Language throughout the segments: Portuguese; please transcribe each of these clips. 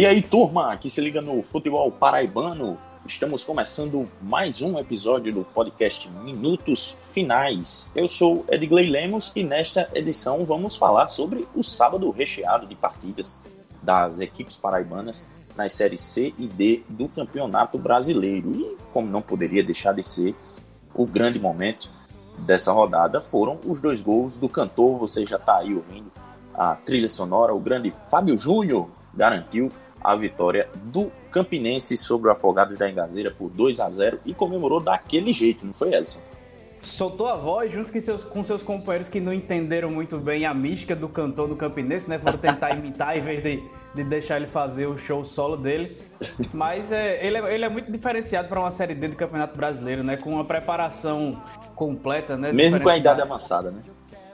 E aí, turma, que se liga no futebol paraibano, estamos começando mais um episódio do podcast Minutos Finais. Eu sou Edgley Lemos e nesta edição vamos falar sobre o sábado recheado de partidas das equipes paraibanas nas séries C e D do Campeonato Brasileiro. E como não poderia deixar de ser, o grande momento dessa rodada foram os dois gols do cantor, você já está aí ouvindo a trilha sonora, o grande Fábio Júnior garantiu a vitória do Campinense sobre o Afogados da Engazeira por 2 a 0 e comemorou daquele jeito, não foi, Elson? Soltou a voz junto com seus, com seus companheiros que não entenderam muito bem a mística do cantor do Campinense, né? Foram tentar imitar em vez de, de deixar ele fazer o show solo dele. Mas é, ele, é, ele é muito diferenciado para uma Série D do Campeonato Brasileiro, né? Com uma preparação completa, né? Mesmo com a idade avançada, né?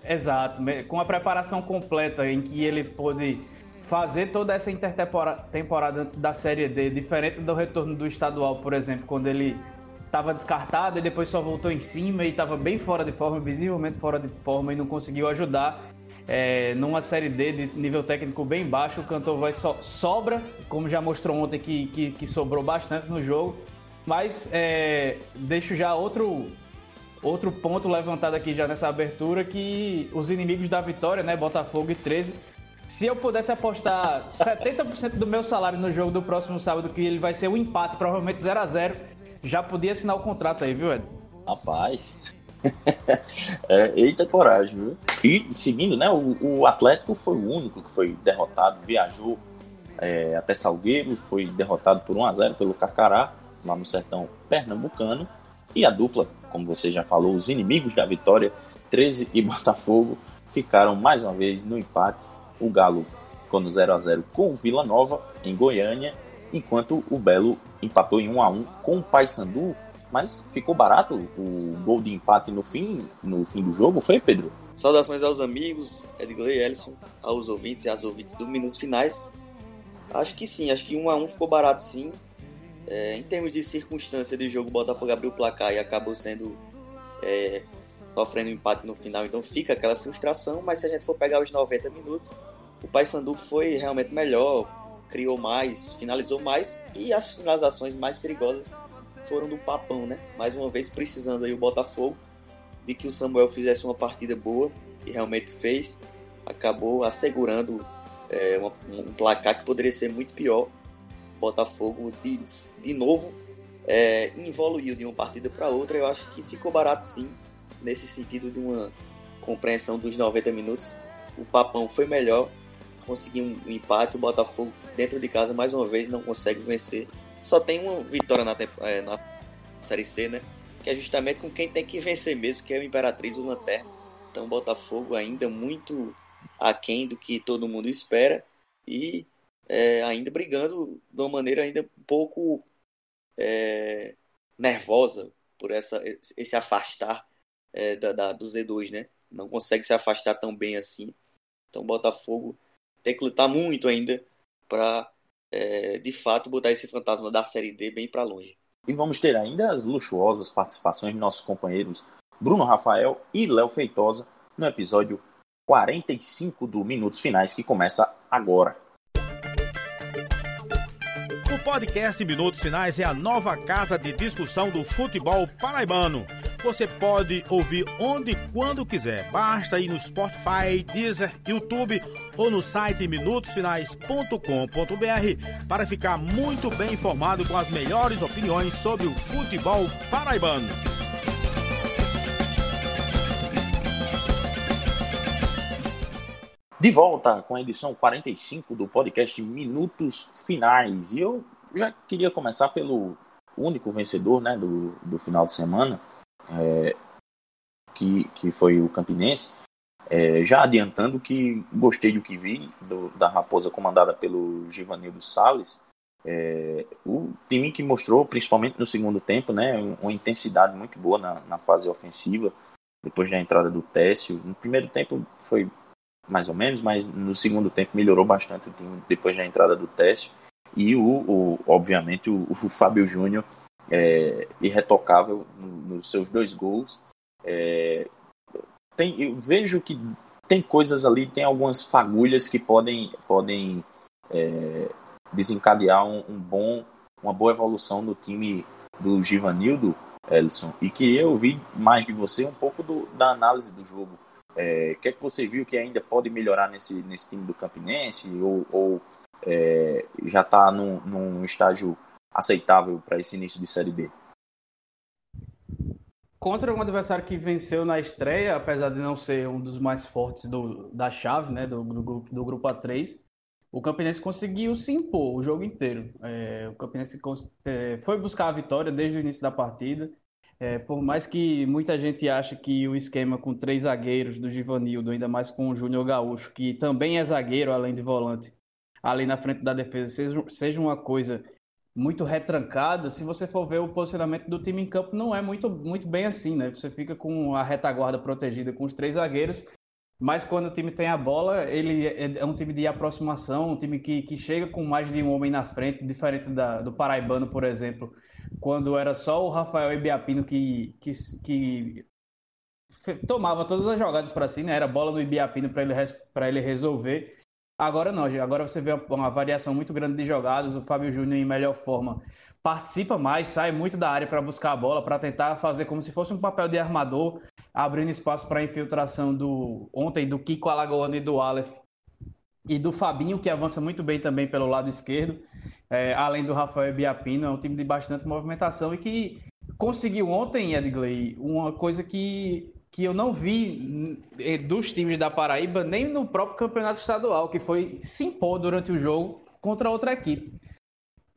Exato, com a preparação completa em que ele pôde fazer toda essa intertemporada antes da Série D, diferente do retorno do estadual, por exemplo, quando ele estava descartado e depois só voltou em cima e estava bem fora de forma, visivelmente fora de forma e não conseguiu ajudar. É, numa Série D de nível técnico bem baixo, o cantor vai so, sobra, como já mostrou ontem que, que, que sobrou bastante no jogo. Mas é, deixo já outro, outro ponto levantado aqui já nessa abertura, que os inimigos da vitória, né, Botafogo e 13, se eu pudesse apostar 70% do meu salário no jogo do próximo sábado, que ele vai ser um empate, provavelmente 0 a 0 já podia assinar o contrato aí, viu, Ed? Rapaz. é, eita coragem, viu? E seguindo, né? O, o, Atlético foi o único que foi derrotado, viajou é, até Salgueiro, foi derrotado por 1 a 0 pelo Carcará, lá no sertão pernambucano. E a dupla, como você já falou, os inimigos da vitória, 13 e Botafogo, ficaram mais uma vez no empate o Galo ficou no 0 a 0 com o Vila Nova em Goiânia, enquanto o Belo empatou em 1 a 1 com o Paysandu, mas ficou barato o gol de empate no fim, no fim do jogo, foi Pedro? Saudações aos amigos, Edgley Ellison, aos ouvintes e às ouvintes do Minutos Finais. Acho que sim, acho que 1 a 1 ficou barato sim. É, em termos de circunstância de jogo, o Botafogo abriu o placar e acabou sendo é, sofrendo um empate no final, então fica aquela frustração, mas se a gente for pegar os 90 minutos, o Paysandu foi realmente melhor, criou mais, finalizou mais e as finalizações mais perigosas foram do Papão, né? Mais uma vez precisando aí o Botafogo de que o Samuel fizesse uma partida boa e realmente fez, acabou assegurando é, uma, um placar que poderia ser muito pior. Botafogo de, de novo é, evoluiu de uma partida para outra. Eu acho que ficou barato sim nesse sentido de uma compreensão dos 90 minutos. O Papão foi melhor, conseguiu um empate. O Botafogo, dentro de casa, mais uma vez, não consegue vencer. Só tem uma vitória na, é, na Série C, né? Que é justamente com quem tem que vencer mesmo, que é o Imperatriz, o Lanterna. Então, o Botafogo ainda muito aquém do que todo mundo espera e é, ainda brigando de uma maneira ainda um pouco é, nervosa por essa, esse afastar é, da, da, do Z2, né? Não consegue se afastar tão bem assim. Então o Botafogo tem que lutar muito ainda para, é, de fato, botar esse fantasma da Série D bem para longe. E vamos ter ainda as luxuosas participações de nossos companheiros Bruno Rafael e Léo Feitosa no episódio 45 do Minutos Finais, que começa agora. O podcast Minutos Finais é a nova casa de discussão do futebol paraibano você pode ouvir onde e quando quiser. Basta ir no Spotify, Deezer, YouTube ou no site minutosfinais.com.br para ficar muito bem informado com as melhores opiniões sobre o futebol paraibano. De volta com a edição 45 do podcast Minutos Finais. E eu já queria começar pelo único vencedor né, do, do final de semana, é, que, que foi o Campinense. É, já adiantando que gostei do que vi do, da Raposa comandada pelo Givanildo Salles. É, o time que mostrou, principalmente no segundo tempo, né, uma intensidade muito boa na, na fase ofensiva, depois da entrada do Técio. No primeiro tempo foi mais ou menos, mas no segundo tempo melhorou bastante o time depois da entrada do Técio. E, o, o obviamente, o, o Fábio Júnior é, irretocável nos seus dois gols. É, tem, eu vejo que tem coisas ali, tem algumas fagulhas que podem, podem é, desencadear um, um bom, uma boa evolução no time do Givanildo, Ellison, e queria ouvir mais de você um pouco do, da análise do jogo. É, o que é que você viu que ainda pode melhorar nesse, nesse time do Campinense ou, ou é, já está num, num estágio aceitável para esse início de Série D? Contra um adversário que venceu na estreia, apesar de não ser um dos mais fortes do, da chave, né, do, do, do grupo A3, o Campinense conseguiu se impor o jogo inteiro. É, o Campinense é, foi buscar a vitória desde o início da partida. É, por mais que muita gente ache que o esquema com três zagueiros do Givanildo, ainda mais com o Júnior Gaúcho, que também é zagueiro além de volante, ali na frente da defesa, seja, seja uma coisa muito retrancada, se você for ver o posicionamento do time em campo, não é muito, muito bem assim, né? Você fica com a retaguarda protegida com os três zagueiros mas quando o time tem a bola, ele é, é um time de aproximação, um time que, que chega com mais de um homem na frente, diferente da, do Paraibano, por exemplo, quando era só o Rafael Ibiapino que, que, que tomava todas as jogadas para si, né? Era bola no Ibiapino para ele, ele resolver. Agora não, agora você vê uma variação muito grande de jogadas, o Fábio Júnior em melhor forma participa mais, sai muito da área para buscar a bola, para tentar fazer como se fosse um papel de armador, abrindo espaço para a infiltração do ontem do Kiko Alagoano e do Aleph. E do Fabinho, que avança muito bem também pelo lado esquerdo, é, além do Rafael Biapino, é um time de bastante movimentação e que conseguiu ontem, Edgley, uma coisa que, que eu não vi dos times da Paraíba, nem no próprio campeonato estadual, que foi se impor durante o jogo contra outra equipe.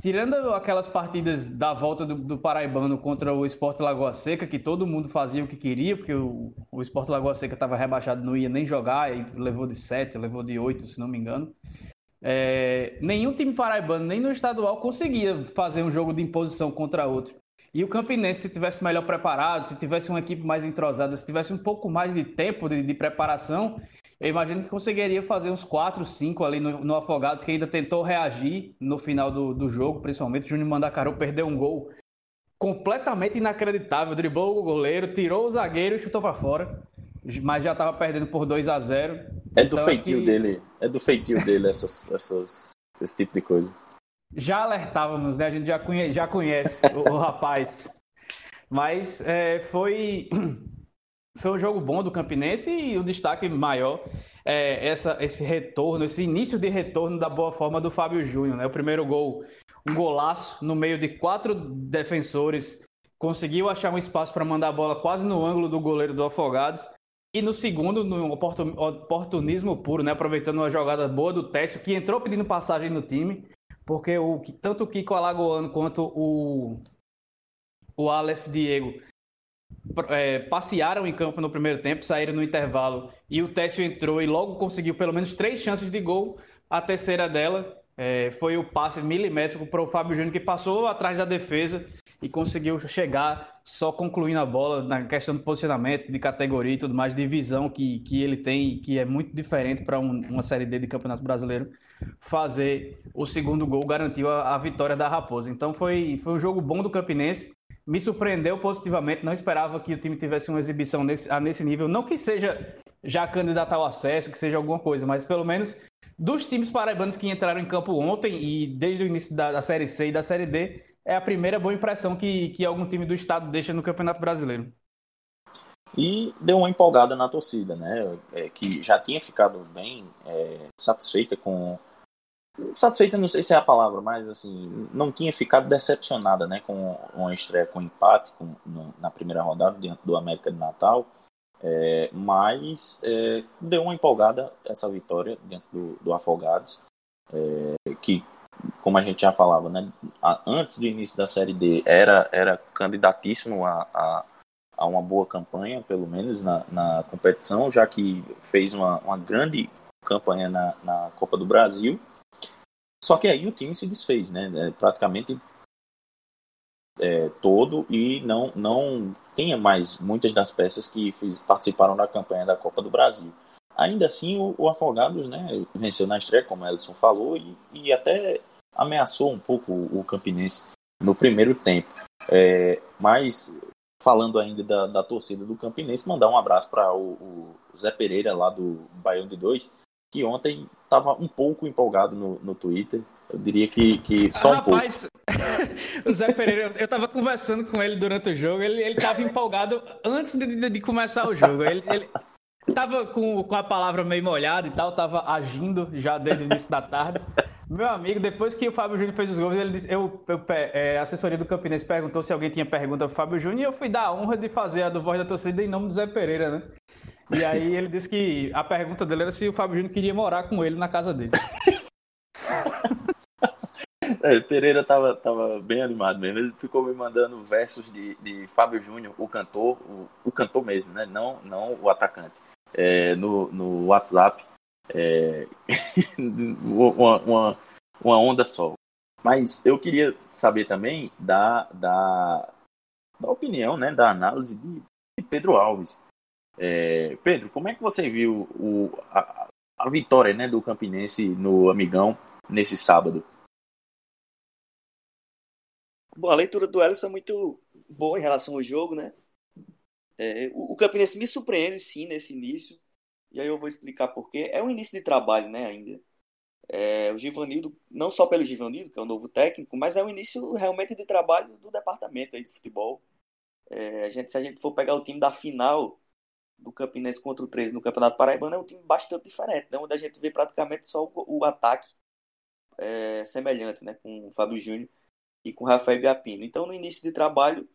Tirando aquelas partidas da volta do, do, Paraibano contra o Esporte Lagoa Seca, que todo mundo fazia o que queria, porque o, o Esporte Lagoa Seca estava rebaixado, não ia nem jogar, e levou de 7, levou de 8, se não me engano. É, nenhum time paraibano, nem no estadual, conseguia fazer um jogo de imposição contra outro. E o Campinense, se tivesse melhor preparado, se tivesse uma equipe mais entrosada, se tivesse um pouco mais de tempo de, de preparação, eu imagino que conseguiria fazer uns 4, 5 ali no, no, Afogados, que ainda tentou reagir no final do, do jogo, principalmente. O Júnior Mandacaru perdeu um gol completamente inacreditável. Driblou o goleiro, tirou o zagueiro e chutou para fora. Mas já estava perdendo por 2 a 0 É do então, feitio que... dele, é do feitio dele essas, essas, esse tipo de coisa. Já alertávamos, né? A gente já conhece, já conhece o, o rapaz. Mas é, foi foi um jogo bom do Campinense e o destaque maior é essa, esse retorno, esse início de retorno da boa forma do Fábio Júnior. Né? O primeiro gol, um golaço no meio de quatro defensores, conseguiu achar um espaço para mandar a bola quase no ângulo do goleiro do Afogados. E no segundo, no oportunismo puro, né? aproveitando uma jogada boa do Técio, que entrou pedindo passagem no time, porque o, tanto o Kiko Alagoano quanto o, o Aleph Diego é, passearam em campo no primeiro tempo, saíram no intervalo e o Técio entrou e logo conseguiu pelo menos três chances de gol. A terceira dela é, foi o passe milimétrico para o Fábio Júnior, que passou atrás da defesa e conseguiu chegar só concluindo a bola na questão do posicionamento, de categoria e tudo mais, de visão que, que ele tem, que é muito diferente para um, uma Série D de Campeonato Brasileiro, fazer o segundo gol garantiu a, a, vitória da Raposa. Então foi, foi um jogo bom do Campinense, me surpreendeu positivamente. Não esperava que o time tivesse uma exibição nesse, nesse nível. Não que seja já candidato ao acesso, que seja alguma coisa, mas pelo menos dos times paraibanos que entraram em campo ontem e desde o início da, da Série C e da Série D, é a primeira boa impressão que, que algum time do estado deixa no Campeonato Brasileiro. E deu uma empolgada na torcida, né? É, que já tinha ficado bem é, satisfeita com satisfeita não sei se é a palavra, mas assim, não tinha ficado decepcionada, né, com uma estreia com empate com, no, na primeira rodada diante do América de Natal, é, mas é, deu uma empolgada essa vitória dentro do, do Afogados, é, que, como a gente já falava, né, antes do início da Série D, era, era candidatíssimo a, a, a uma boa campanha, pelo menos na, na competição, já que fez uma, uma grande campanha na, na Copa do Brasil, só que aí o time se desfez, né? É, praticamente é, todo e não não tinha mais muitas das peças que fiz, participaram da campanha da Copa do Brasil. Ainda assim, o, o Afogados né, venceu na estreia, como o Ellison falou, e, e até ameaçou um pouco o, o Campinense no primeiro tempo. É, mas, falando ainda da, da, torcida do Campinense, mandar um abraço para o, o, Zé Pereira, lá do Baião de Dois, que ontem estava um pouco empolgado no, no Twitter. Eu diria que, que só um Rapaz, o Zé Pereira, eu tava conversando com ele durante o jogo, ele, ele tava empolgado antes de, de, de começar o jogo. Ele, ele tava com, com a palavra meio molhada e tal, tava agindo já desde o início da tarde. Meu amigo, depois que o Fábio Júnior fez os gols, ele disse, eu, eu é, a assessoria do Campinense perguntou se alguém tinha pergunta pro Fábio Júnior e eu fui dar a honra de fazer a do Voz da Torcida em nome do Zé Pereira, né? E aí ele disse que a pergunta dele era se o Fábio Júnior queria morar com ele na casa dele. É, Pereira tava, tava bem animado mesmo. Ele ficou me mandando versos de, de Fábio Júnior, o cantor, o, o cantor mesmo, né? Não, não o atacante. É, no, no WhatsApp. É, uma, uma, uma onda só. Mas eu queria saber também da, da, da opinião, né, da análise de, de Pedro Alves. É, Pedro, como é que você viu o, a, a vitória né, do Campinense no Amigão nesse sábado? Bom, a leitura do Ellison é muito boa em relação ao jogo, né? É, o, o Campinense me surpreende, sim, nesse início. E aí eu vou explicar por quê. É um início de trabalho, né, ainda. É, o Givanildo, não só pelo Givanildo, que é o novo técnico, mas é um início realmente de trabalho do departamento aí de futebol. É, a gente, se a gente for pegar o time da final do Campinense contra o 13 no Campeonato Paraibano, é um time bastante diferente, né? onde a gente vê praticamente só o, o ataque é, semelhante, né? com o Fábio Júnior e com o Rafael Gapino. Então, no início de trabalho,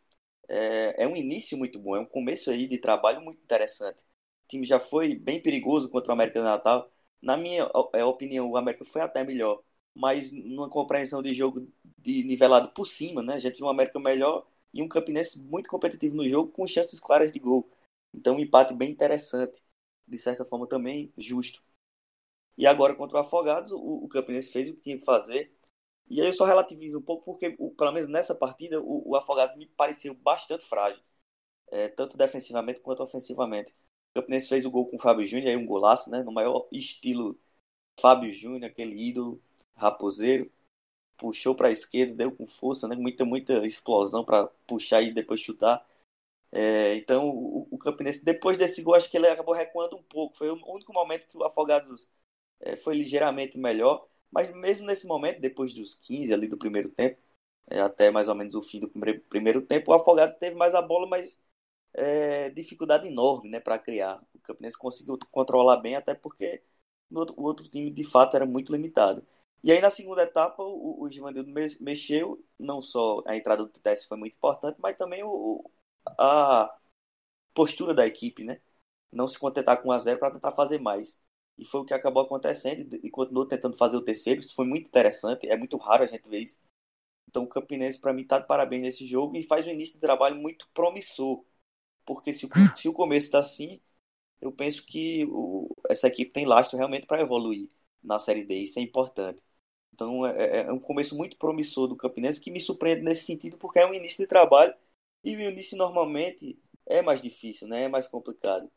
é, é um início muito bom, é um começo aí de trabalho muito interessante. O time já foi bem perigoso contra o América do Natal. Na minha é, opinião, o América foi até melhor, mas numa compreensão de jogo de nivelado por cima, né? A gente viu um América melhor e um Campinense muito competitivo no jogo, com chances claras de gol. Então, um empate bem interessante, de certa forma também justo. E agora contra o Afogados, o, o Campinense fez o que tinha que fazer. E aí eu só relativizo um pouco porque, o, pelo menos nessa partida, o, o Afogados me pareceu bastante frágil, é, tanto defensivamente quanto ofensivamente. O Campinense fez o gol com o Fábio Júnior, aí um golaço, né? No maior estilo Fábio Júnior, aquele ídolo raposeiro. Puxou para a esquerda, deu com força, né? Muita, muita explosão para puxar e depois chutar. É, então, o, o, Campinense, depois desse gol, acho que ele acabou recuando um pouco. Foi o único momento que o Afogados é, foi ligeiramente melhor. Mas mesmo nesse momento, depois dos 15 ali do primeiro tempo, é, até mais ou menos o fim do primeiro, tempo, o Afogados teve mais a bola, mas é, dificuldade enorme né, para criar. O Campinense conseguiu controlar bem, até porque o outro time de fato era muito limitado. E aí na segunda etapa o, o Givanildo mexeu, não só a entrada do Tess foi muito importante, mas também o, a postura da equipe, né? Não se contentar com 1 a 0 para tentar fazer mais. E foi o que acabou acontecendo e continuou tentando fazer o terceiro. Isso foi muito interessante, é muito raro a gente ver isso. Então o Campinense para mim está de parabéns nesse jogo e faz um início de trabalho muito promissor. Porque se o, se o começo está assim, eu penso que o, essa equipe tem lastro realmente para evoluir na Série D. Isso é importante. Então é, é, é, um começo muito promissor do Campinense que me surpreende nesse sentido, porque é um início de trabalho e o início normalmente é mais difícil, né? é mais complicado.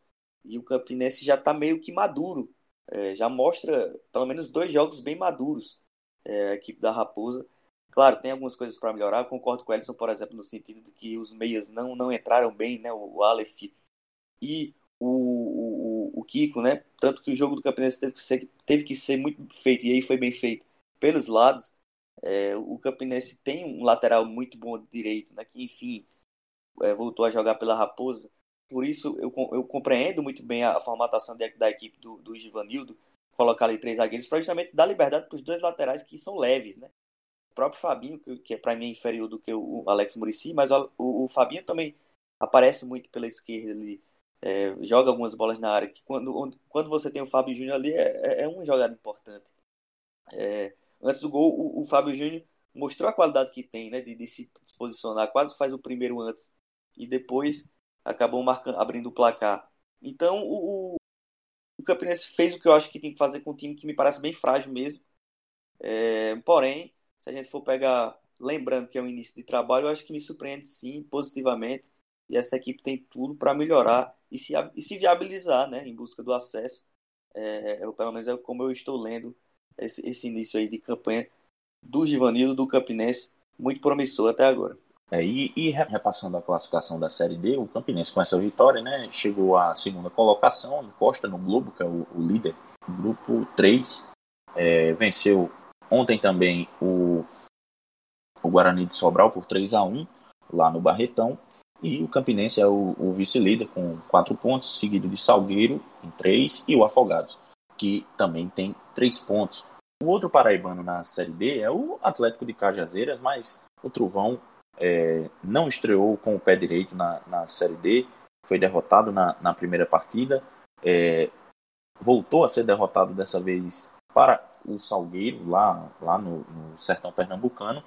E o Campinense já está meio que maduro, é, já mostra pelo menos dois jogos bem maduros é, a equipe da Raposa. Claro, tem algumas coisas para melhorar. Eu concordo com o Ellison, por exemplo, no sentido de que os meias não, não entraram bem, né? O Aleph e o, o, o Kiko, né? Tanto que o jogo do Campinense teve que ser, teve que ser muito feito, e aí foi bem feito pelos lados. É, o Campinense tem um lateral muito bom direito, né? Que, enfim, é, voltou a jogar pela Raposa. Por isso, eu, eu compreendo muito bem a, formatação de, da equipe do, do Givanildo, colocar ali três zagueiros, para justamente dar liberdade para os dois laterais que são leves, né? O próprio Fabinho, que, que é para mim inferior do que o Alex Murici, mas o, o, o Fabinho também aparece muito pela esquerda ali, é, joga algumas bolas na área, que quando, quando você tem o Fábio Júnior ali, é, é, é uma jogada importante. É, antes do gol, o, o Fábio Júnior mostrou a qualidade que tem, né, de, de, se posicionar, quase faz o primeiro antes, e depois acabou marcando, abrindo o placar. Então, o, o Campinense fez o que eu acho que tem que fazer com um time que me parece bem frágil mesmo. É, porém, se a gente for pegar, lembrando que é um início de trabalho, eu acho que me surpreende sim, positivamente. E essa equipe tem tudo para melhorar e se, e se viabilizar né, em busca do acesso. É, eu, pelo menos é como eu estou lendo esse, esse início aí de campanha do Givanildo, do Campinense, muito promissor até agora. É, e, e, repassando a classificação da Série D, o Campinense com essa vitória, né, chegou à segunda colocação, encosta no Globo, que é o, o líder, grupo 3, é, venceu Ontem também o, o Guarani de Sobral por 3 a 1 lá no Barretão. E o Campinense é o, o vice-líder com 4 pontos, seguido de Salgueiro em 3 e o Afogados, que também tem 3 pontos. O outro paraibano na Série D é o Atlético de Cajazeiras, mas o Trovão é, não estreou com o pé direito na, na Série D, foi derrotado na, na primeira partida, é, voltou a ser derrotado dessa vez para o Salgueiro, lá, lá no, no sertão pernambucano.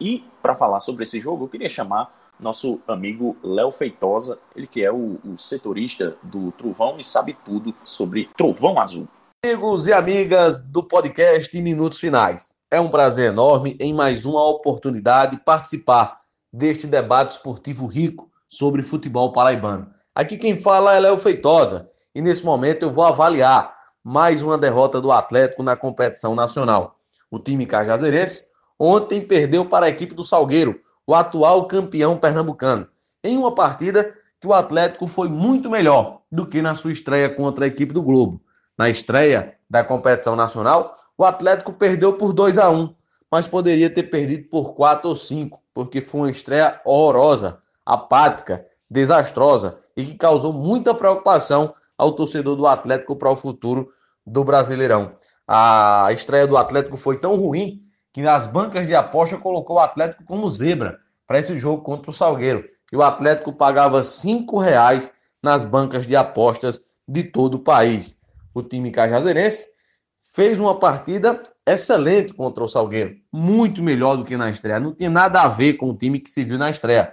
E para falar sobre esse jogo, eu queria chamar nosso amigo Léo Feitosa, ele que é o, o, setorista do Trovão e sabe tudo sobre Trovão Azul. Amigos e amigas do podcast Minutos Finais, é um prazer enorme em mais uma oportunidade participar deste debate esportivo rico sobre futebol paraibano. Aqui quem fala é Léo Feitosa e nesse momento eu vou avaliar mais uma derrota do Atlético na competição nacional. O time cajazeirense ontem perdeu para a equipe do Salgueiro, o atual campeão pernambucano, em uma partida que o Atlético foi muito melhor do que na sua estreia contra a equipe do Globo. Na estreia da competição nacional, o Atlético perdeu por 2 a 1, mas poderia ter perdido por 4 ou 5, porque foi uma estreia horrorosa, apática, desastrosa e que causou muita preocupação ao torcedor do Atlético para o futuro do Brasileirão. A estreia do Atlético foi tão ruim que nas bancas de aposta colocou o Atlético como zebra para esse jogo contra o Salgueiro. E o Atlético pagava cinco reais nas bancas de apostas de todo o país. O time cajazeirense fez uma partida excelente contra o Salgueiro, muito melhor do que na estreia. Não tinha nada a ver com o time que se viu na estreia,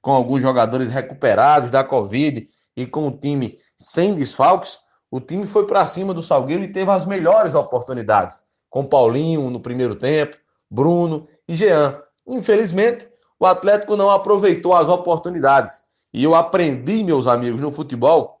com alguns jogadores recuperados da Covid e com o time sem desfalques. O time foi para cima do Salgueiro e teve as melhores oportunidades com Paulinho no primeiro tempo, Bruno e Jean. Infelizmente, o Atlético não aproveitou as oportunidades. E eu aprendi, meus amigos, no futebol,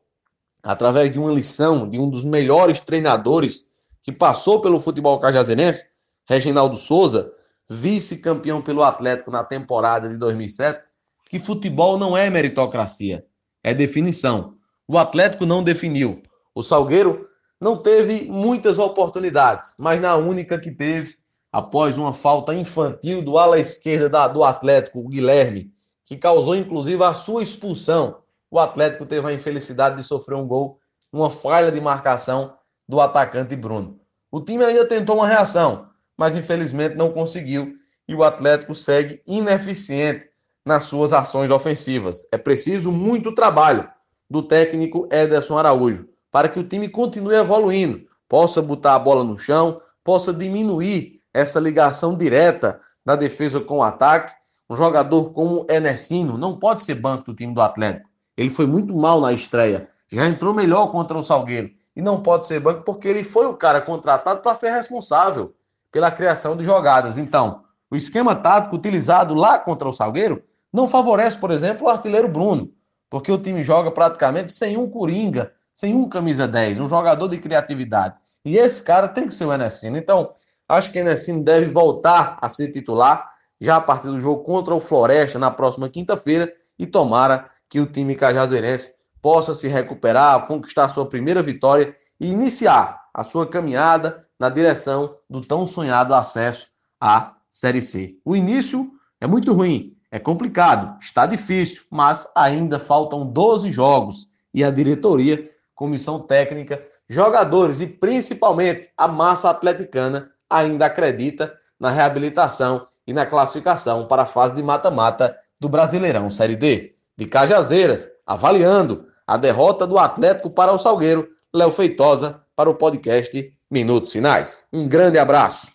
através de uma lição de um dos melhores treinadores que passou pelo futebol cajazeirense, Reginaldo Souza, vice-campeão pelo Atlético na temporada de 2007, que futebol não é meritocracia, é definição. O Atlético não definiu. O Salgueiro não teve muitas oportunidades, mas na única que teve, após uma falta infantil do ala esquerda da, do Atlético, o Guilherme, que causou inclusive a sua expulsão, o Atlético teve a infelicidade de sofrer um gol, uma falha de marcação do atacante Bruno. O time ainda tentou uma reação, mas infelizmente não conseguiu e o Atlético segue ineficiente nas suas ações ofensivas. É preciso muito trabalho do técnico Ederson Araújo para que o time continue evoluindo, possa botar a bola no chão, possa diminuir essa ligação direta na defesa com o ataque. Um jogador como Enesino não pode ser banco do time do Atlético. Ele foi muito mal na estreia, já entrou melhor contra o Salgueiro e não pode ser banco porque ele foi o cara contratado para ser responsável pela criação de jogadas. Então, o esquema tático utilizado lá contra o Salgueiro não favorece, por exemplo, o artilheiro Bruno, porque o time joga praticamente sem um coringa sem um camisa 10, um jogador de criatividade. E esse cara tem que ser o Enesino. Então, acho que o Enesino deve voltar a ser titular já a partir do jogo contra o Floresta na próxima quinta-feira e tomara que o time cajazeirense possa se recuperar, conquistar sua primeira vitória e iniciar a sua caminhada na direção do tão sonhado acesso à Série C. O início é muito ruim, é complicado, está difícil, mas ainda faltam 12 jogos e a diretoria comissão técnica, jogadores e principalmente a massa atleticana ainda acredita na reabilitação e na classificação para a fase de mata-mata do Brasileirão Série D. De Cajazeiras, avaliando a derrota do Atlético para o Salgueiro, Léo Feitosa para o podcast Minutos Finais. Um grande abraço.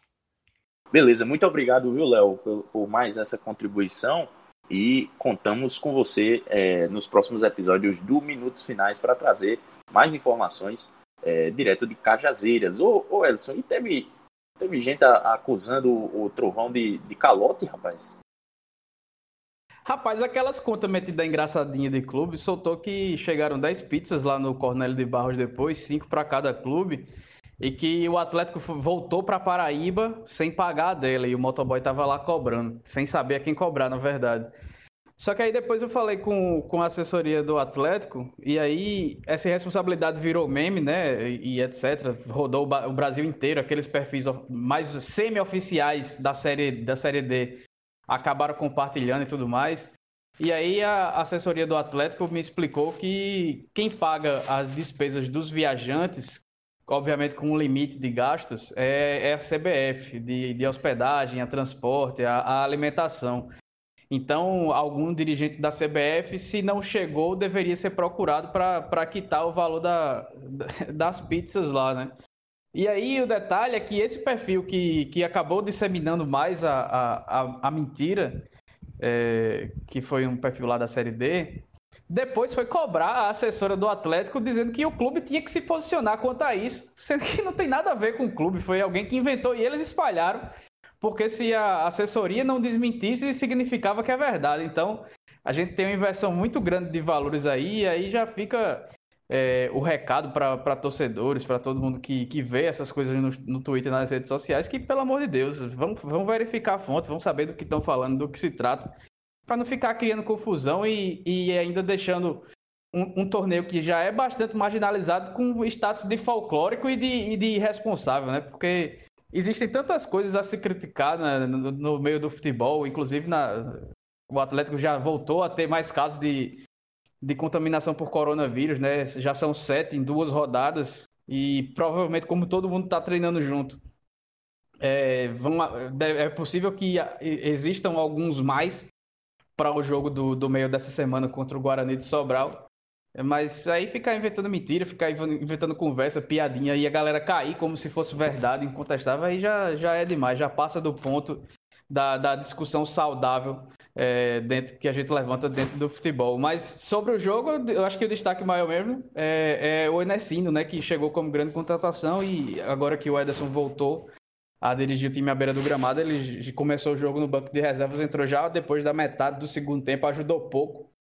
Beleza, muito obrigado, viu, Léo, por, por mais essa contribuição e contamos com você é, nos próximos episódios do Minutos Finais para trazer mais informações é, direto de Cajazeiras. Ô, ô Elson, e teve, teve gente acusando o, o trovão de, de calote, rapaz? Rapaz, aquelas contas metidas engraçadinha de clube, soltou que chegaram 10 pizzas lá no Cornélio de Barros depois, 5 para cada clube, e que o Atlético voltou para Paraíba sem pagar a dela, e o motoboy tava lá cobrando, sem saber a quem cobrar, na verdade. Só que aí depois eu falei com, com a assessoria do Atlético, e aí essa responsabilidade virou meme, né? E, e etc. Rodou o Brasil inteiro, aqueles perfis mais semi-oficiais da série, da série D acabaram compartilhando e tudo mais. E aí a assessoria do Atlético me explicou que quem paga as despesas dos viajantes, obviamente com um limite de gastos, é, é a CBF, de, de hospedagem, a transporte, a, a alimentação. Então, algum dirigente da CBF, se não chegou, deveria ser procurado para quitar o valor da, das pizzas lá, né? E aí o detalhe é que esse perfil que, que acabou disseminando mais a, a, a mentira, é, que foi um perfil lá da Série D, depois foi cobrar a assessora do Atlético dizendo que o clube tinha que se posicionar quanto a isso, sendo que não tem nada a ver com o clube, foi alguém que inventou e eles espalharam porque se a assessoria não desmentisse, significava que é verdade. Então, a gente tem uma inversão muito grande de valores aí, e aí já fica é, o recado para torcedores, para todo mundo que, que vê essas coisas no, no Twitter nas redes sociais, que, pelo amor de Deus, vão, vão verificar a fonte, vão saber do que estão falando, do que se trata, para não ficar criando confusão e, e ainda deixando um, um, torneio que já é bastante marginalizado com status de folclórico e de, e de irresponsável, né? Porque existem tantas coisas a se criticar né, no, no, meio do futebol, inclusive na, o Atlético já voltou a ter mais casos de, de contaminação por coronavírus, né? Já são sete em duas rodadas e provavelmente como todo mundo está treinando junto, é, vão, é possível que existam alguns mais para o jogo do, do meio dessa semana contra o Guarani de Sobral. Mas aí ficar inventando mentira, ficar inventando conversa, piadinha e a galera cair como se fosse verdade, incontestável, aí já, já é demais, já passa do ponto da, da discussão saudável é, dentro que a gente levanta dentro do futebol. Mas sobre o jogo, eu acho que o destaque maior mesmo é, é o Enesino, né, que chegou como grande contratação e agora que o Ederson voltou a dirigir o time à beira do gramado, ele começou o jogo no banco de reservas, entrou já depois da metade do segundo tempo, ajudou pouco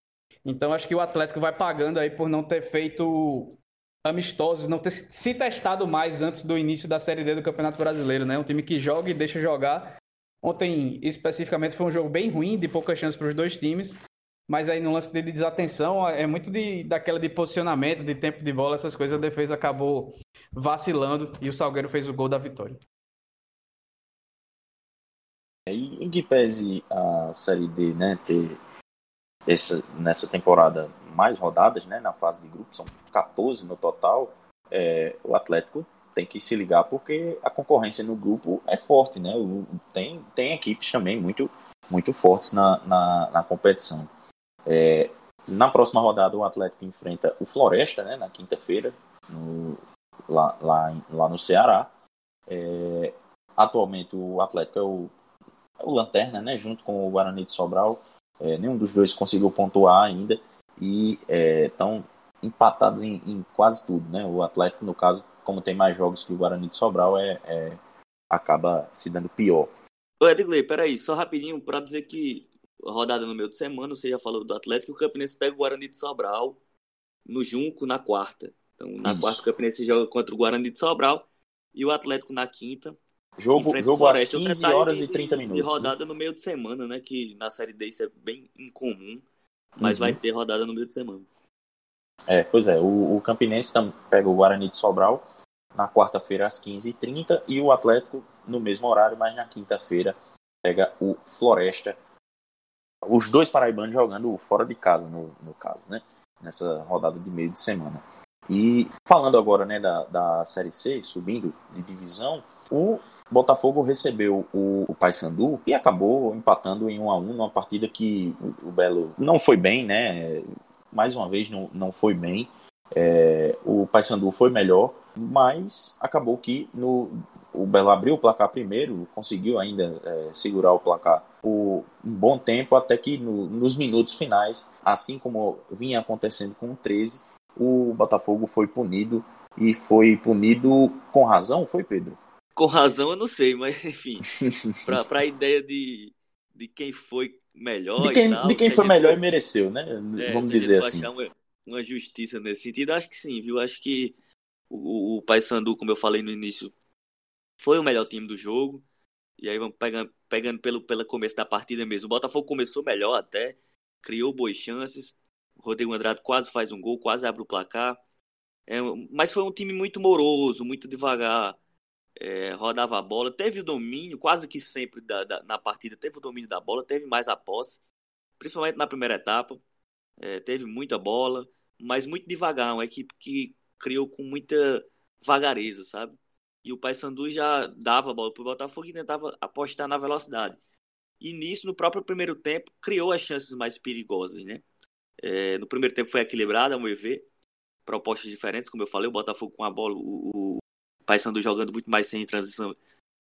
então acho que o Atlético vai pagando aí por não ter feito amistosos, não ter se testado mais antes do início da Série D do Campeonato Brasileiro, né? Um time que joga e deixa jogar. Ontem, especificamente, foi um jogo bem ruim, de poucas chances para os dois times. Mas aí no lance de desatenção, é muito de, daquela de posicionamento, de tempo de bola, essas coisas, a defesa acabou vacilando e o Salgueiro fez o gol da vitória. E em que pese a Série D né, ter essa, nessa temporada mais rodadas, né, na fase de grupos, são 14 no total, é, o Atlético tem que se ligar porque a concorrência no grupo é forte, né? Tem, tem equipes também muito, muito fortes na, na, na competição. É, na próxima rodada, o Atlético enfrenta o Floresta, né, na quinta-feira, lá, lá, lá no Ceará. É, atualmente, o Atlético é o, é o Lanterna, né, junto com o Guarani de Sobral. É, nenhum dos dois conseguiu pontuar ainda e estão é, empatados em, em, quase tudo. Né? O Atlético, no caso, como tem mais jogos que o Guarani de Sobral, é, é acaba se dando pior. Ô Edgley, peraí, só rapidinho para dizer que rodada no meio de semana, você já falou do Atlético, o Campinense pega o Guarani de Sobral no Junco na quarta. Então, na Isso. quarta, o Campinense joga contra o Guarani de Sobral e o Atlético na quinta Jogo, jogo às 15 horas e 30 minutos. De rodada no meio de semana, né? Que na Série D isso é bem incomum. Mas uhum. vai ter rodada no meio de semana. É, pois é. O, o Campinense tam, pega o Guarani de Sobral na quarta-feira às 15h30 e o Atlético no mesmo horário, mas na quinta-feira pega o Floresta. Os dois paraibanos jogando fora de casa, no, no caso, né? Nessa rodada de meio de semana. E falando agora né, da, da Série C, subindo de divisão, o Botafogo recebeu o, o Paysandu e acabou empatando em 1 a 1 numa partida que o, o Belo não foi bem, né? Mais uma vez não, não foi bem. É, o Paysandu foi melhor, mas acabou que no, o Belo abriu o placar primeiro, conseguiu ainda é, segurar o placar por um bom tempo, até que no, nos minutos finais, assim como vinha acontecendo com o 13, o Botafogo foi punido e foi punido com razão, foi Pedro? Com razão eu não sei, mas enfim, para a ideia de, de quem foi melhor. De quem, tal, de quem foi melhor for, e mereceu, né? É, Vamos dizer assim. Uma, uma, justiça nesse sentido, acho que sim, viu? Acho que o, o Paysandu, como eu falei no início, foi o melhor time do jogo. E aí vamos pegando, pegando pelo, pelo começo da partida mesmo. O Botafogo começou melhor até. criou boas chances. O Rodrigo Andrade quase faz um gol, quase abre o placar. É, mas foi um time muito moroso, muito devagar. É, rodava a bola, teve o domínio, quase que sempre da, da, na partida teve o domínio da bola, teve mais a posse, principalmente na primeira etapa. É, teve muita bola, mas muito devagar. Uma equipe que criou com muita vagareza, sabe? E o Paysandu já dava a bola para o Botafogo e tentava apostar na velocidade. E nisso, no próprio primeiro tempo, criou as chances mais perigosas, né? É, no primeiro tempo foi equilibrado, ao meu ver. Propostas diferentes, como eu falei, o Botafogo com a bola, o, o Paysandu jogando muito mais sem transição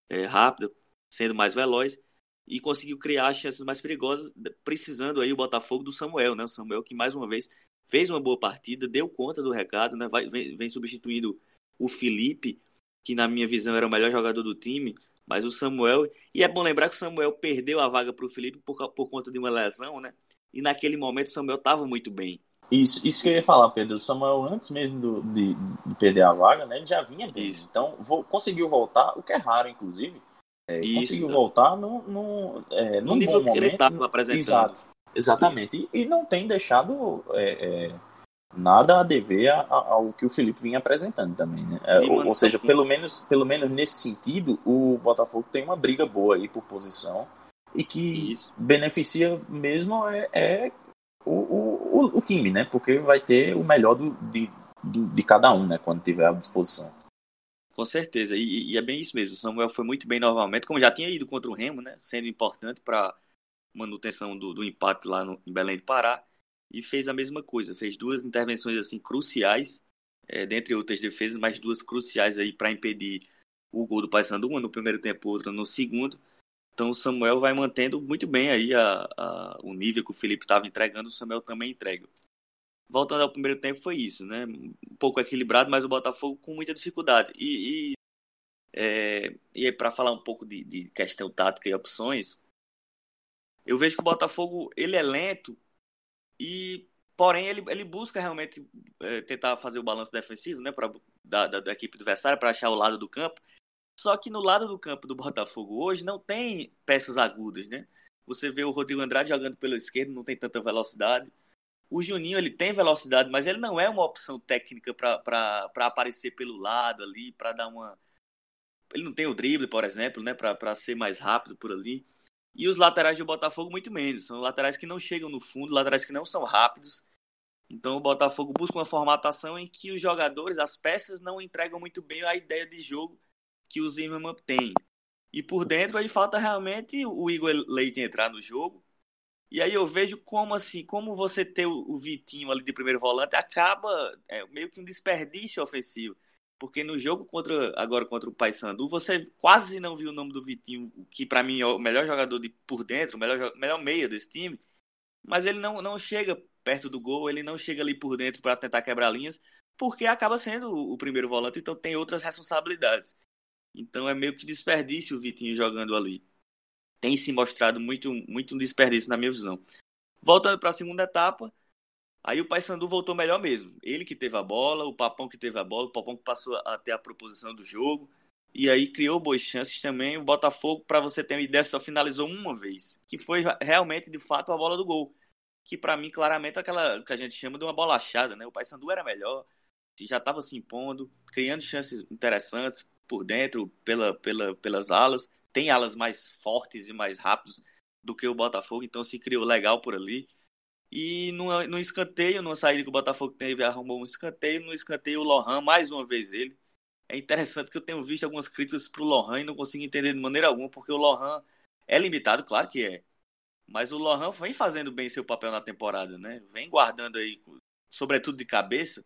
é, rápida, sendo mais veloz. E conseguiu criar as chances mais perigosas, precisando aí o Botafogo do Samuel, né? O Samuel que, mais uma vez, fez uma boa partida, deu conta do recado, né? Vai, vem, vem substituindo o Felipe, que na minha visão era o melhor jogador do time, mas o Samuel. E é bom lembrar que o Samuel perdeu a vaga para o Felipe por, por conta de uma lesão, né? E naquele momento o Samuel estava muito bem. Isso, isso que eu ia falar, Pedro. O Samuel, antes mesmo do, de, de, perder a vaga, né? Ele já vinha bem. Então, vou, conseguiu voltar, o que é raro, inclusive. É, isso, conseguiu voltar no, no, é, no nível que ele estava apresentando. Exato, exatamente. E, e, não tem deixado é, é nada a dever ao que o Felipe vinha apresentando também, né? É, ou, ou, seja, pelo menos, pelo menos nesse sentido, o Botafogo tem uma briga boa aí por posição e que Isso. beneficia mesmo é, é o, o, o, time, né? Porque vai ter o melhor do, de, do, de cada um, né? Quando tiver à disposição. Com certeza, e, e, é bem isso mesmo. O Samuel foi muito bem novamente, como já tinha ido contra o Remo, né? Sendo importante para manutenção do, do empate lá no, em Belém do Pará e fez a mesma coisa. Fez duas intervenções assim cruciais, é, dentre outras defesas, mas duas cruciais aí para impedir o gol do Paysandu, uma no primeiro tempo, outra no segundo. Então o Samuel vai mantendo muito bem aí a, a o nível que o Felipe estava entregando, o Samuel também entrega. Voltando ao primeiro tempo foi isso, né? Um pouco equilibrado, mas o Botafogo com muita dificuldade. E, e, é, e para falar um pouco de, de questão tática e opções, eu vejo que o Botafogo ele é lento e, porém, ele, ele busca realmente é, tentar fazer o balanço defensivo, né, pra, da, da, da equipe adversária para achar o lado do campo. Só que no lado do campo do Botafogo hoje não tem peças agudas, né? Você vê o Rodrigo Andrade jogando pela esquerda, não tem tanta velocidade. O Juninho ele tem velocidade, mas ele não é uma opção técnica para aparecer pelo lado ali, para dar uma. Ele não tem o drible, por exemplo, né? Para ser mais rápido por ali. E os laterais do Botafogo, muito menos. São laterais que não chegam no fundo, laterais que não são rápidos. Então o Botafogo busca uma formatação em que os jogadores, as peças, não entregam muito bem a ideia de jogo que o Zimmermann tem. E por dentro aí falta realmente o Igor Leite entrar no jogo. E aí eu vejo como assim, como você ter o Vitinho ali de primeiro volante acaba é, meio que um desperdício ofensivo. Porque no jogo contra agora contra o Paysandu, você quase não viu o nome do Vitinho, que para mim é o melhor jogador de por dentro, o melhor, melhor meia desse time. Mas ele não, não chega perto do gol, ele não chega ali por dentro para tentar quebrar linhas, porque acaba sendo o primeiro volante, então tem outras responsabilidades. Então é meio que desperdício o Vitinho jogando ali. Tem se mostrado muito, muito um desperdício na minha visão. Voltando para a segunda etapa, Aí o Paysandu voltou melhor mesmo. Ele que teve a bola, o Papão que teve a bola, o Papão que passou a ter a proposição do jogo. E aí criou boas chances também. O Botafogo, para você ter uma ideia, só finalizou uma vez. Que foi realmente, de fato, a bola do gol. Que para mim, claramente, é aquela que a gente chama de uma bola achada, né? O Paysandu era melhor, já estava se impondo, criando chances interessantes por dentro, pela, pela, pelas alas. Tem alas mais fortes e mais rápidos do que o Botafogo, então se criou legal por ali. E no, no escanteio, numa saída que o Botafogo teve, arrumou um escanteio. No escanteio, o Lohan, mais uma vez ele. É interessante que eu tenho visto algumas críticas pro Lohan e não consigo entender de maneira alguma, porque o Lohan é limitado, claro que é. Mas o Lohan vem fazendo bem seu papel na temporada, né? Vem guardando aí, sobretudo de cabeça,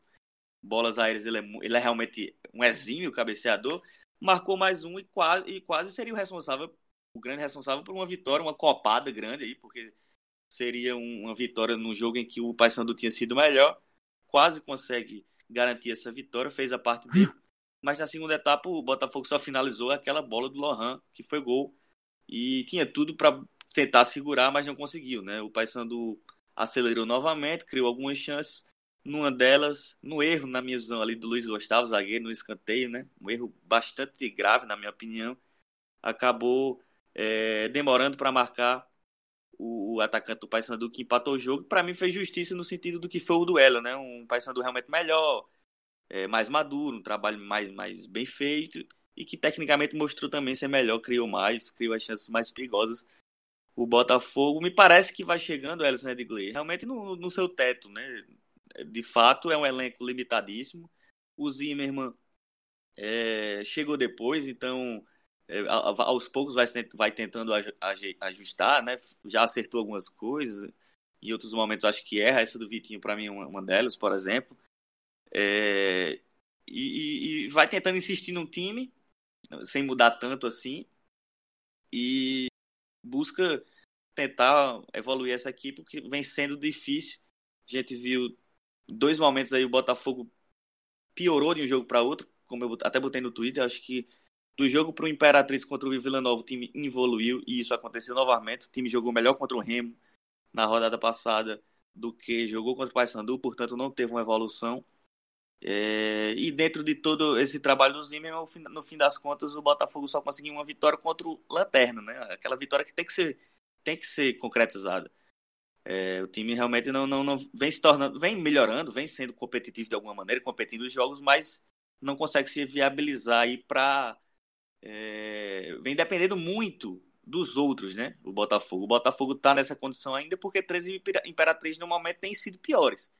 bolas aéreas. Ele é, ele é realmente um exímio cabeceador. Marcou mais um e quase, e quase seria o responsável, o grande responsável por uma vitória, uma copada grande aí, porque seria uma vitória num jogo em que o Paysandu tinha sido melhor, quase consegue garantir essa vitória, fez a parte dele, mas na segunda etapa o Botafogo só finalizou aquela bola do Lohan, que foi gol, e tinha tudo para tentar segurar, mas não conseguiu, né? O Paysandu acelerou novamente, criou algumas chances, numa delas, no erro, na minha visão, ali do Luiz Gustavo, zagueiro, no escanteio, né? Um erro bastante grave, na minha opinião. Acabou é, demorando para marcar o, o atacante do Paysandu que empatou o jogo, para mim fez justiça no sentido do que foi o duelo, né? Um Paysandu realmente melhor, é, mais maduro, um trabalho mais, mais bem feito e que tecnicamente mostrou também ser melhor, criou mais, criou as chances mais perigosas. O Botafogo me parece que vai chegando, Ellison Edgley, realmente no, no seu teto, né? De fato, é um elenco limitadíssimo. O Zimmermann é, chegou depois, então é, aos poucos vai, vai tentando ajustar, né? Já acertou algumas coisas, em outros momentos acho que erra. Essa do Vitinho, para mim, é uma, uma delas, por exemplo. É, e, e, vai tentando insistir no time, sem mudar tanto assim, e busca tentar evoluir essa equipe, porque vem sendo difícil. A gente viu dois momentos aí o Botafogo piorou de um jogo para outro, como eu até botei no Twitter, acho que do jogo para o Imperatriz contra o Vila Nova, o time evoluiu e isso aconteceu novamente. O time jogou melhor contra o Remo na rodada passada do que jogou contra o Paysandu, portanto não teve uma evolução. É, e dentro de todo esse trabalho do Zimmermann, no fim das contas, o Botafogo só conseguiu uma vitória contra o Lanterna, né? Aquela vitória que tem que ser, tem que ser concretizada. É, o time realmente não, não, não vem se tornando, vem melhorando, vem sendo competitivo de alguma maneira, competindo os jogos, mas não consegue se viabilizar aí para é, vem dependendo muito dos outros, né? O Botafogo. O Botafogo está nessa condição ainda porque 13 Imperatriz no momento têm sido piores.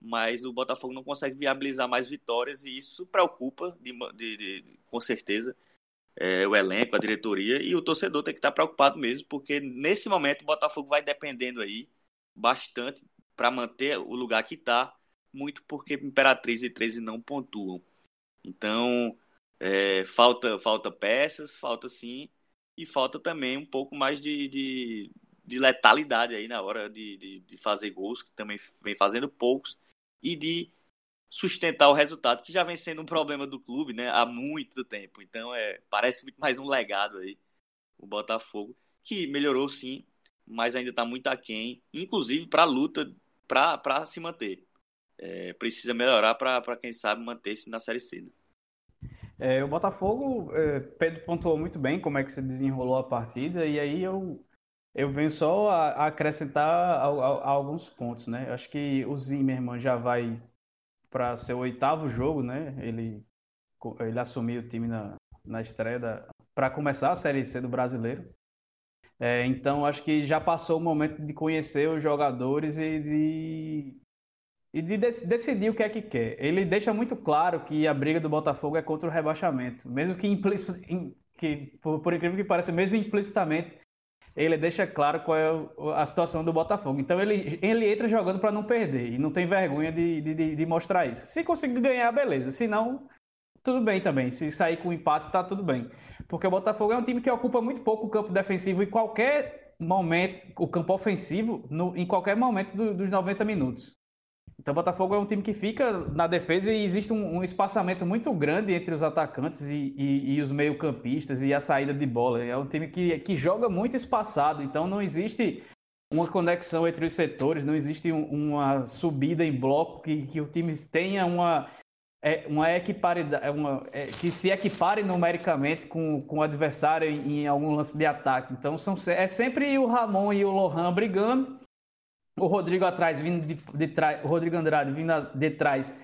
Mas o Botafogo não consegue viabilizar mais vitórias e isso preocupa, de, de, de com certeza, é, o elenco, a diretoria e o torcedor tem que estar preocupado mesmo, porque nesse momento o Botafogo vai dependendo aí bastante para manter o lugar que está, muito porque Imperatriz e 13 não pontuam. Então, é, falta, falta peças, falta sim, e falta também um pouco mais de, de, de letalidade aí na hora de, de, de, fazer gols, que também vem fazendo poucos, e de sustentar o resultado, que já vem sendo um problema do clube né, há muito tempo. Então, é, parece muito mais um legado aí, o Botafogo, que melhorou sim, mas ainda está muito aquém, inclusive para a luta para se manter. É, precisa melhorar para, quem sabe, manter-se na Série C. Né? É, o Botafogo, é, Pedro pontuou muito bem como é que se desenrolou a partida, e aí eu, eu venho só a, a acrescentar a, a, alguns pontos, né? Acho que o Zimmermann já vai para seu oitavo jogo, né? Ele, ele assumiu o time na, na estreia para começar a Série C do Brasileiro. É, então, acho que já passou o momento de conhecer os jogadores e de e de decidir o que é que quer. Ele deixa muito claro que a briga do Botafogo é contra o rebaixamento, mesmo que, que por, por, incrível que pareça, mesmo implicitamente, ele deixa claro qual é a situação do Botafogo. Então ele, ele entra jogando para não perder e não tem vergonha de, de, de, mostrar isso. Se conseguir ganhar, beleza. Se não, tudo bem também. Se sair com empate, tá tudo bem. Porque o Botafogo é um time que ocupa muito pouco o campo defensivo em qualquer momento, o campo ofensivo, no, em qualquer momento do, dos 90 minutos. Então, o Botafogo é um time que fica na defesa e existe um, um espaçamento muito grande entre os atacantes e, e, e os meio-campistas e a saída de bola. É um time que, que joga muito espaçado, então não existe uma conexão entre os setores, não existe um, uma subida em bloco que, que o time tenha uma, é, uma equiparidade, é uma, é, que se equipare numericamente com, com o adversário em, em algum lance de ataque. Então são, é sempre o Ramon e o Lohan brigando o Rodrigo atrás, vindo de, de trás, o Rodrigo Andrade vindo de trás,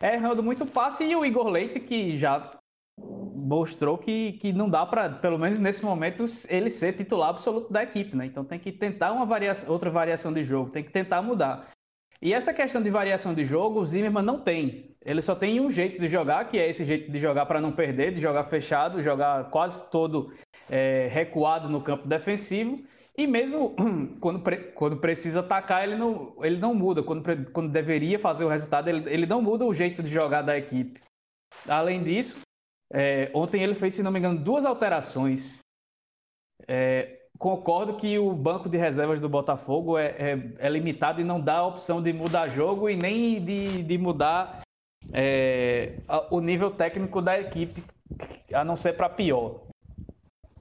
errando muito passe, e o Igor Leite, que já mostrou que, que não dá para, pelo menos nesse momento, ele ser titular absoluto da equipe, né? Então tem que tentar uma variação, outra variação de jogo, tem que tentar mudar. E essa questão de variação de jogo, o Zimmermann não tem. Ele só tem um jeito de jogar, que é esse jeito de jogar para não perder, de jogar fechado, jogar quase todo é, recuado no campo defensivo. E mesmo quando, quando precisa atacar, ele não, ele não muda. Quando, quando deveria fazer o resultado, ele, ele não muda o jeito de jogar da equipe. Além disso, é, ontem ele fez, se não me engano, duas alterações. É, concordo que o banco de reservas do Botafogo é, é, é, limitado e não dá a opção de mudar jogo e nem de, de mudar é, o nível técnico da equipe, a não ser para pior.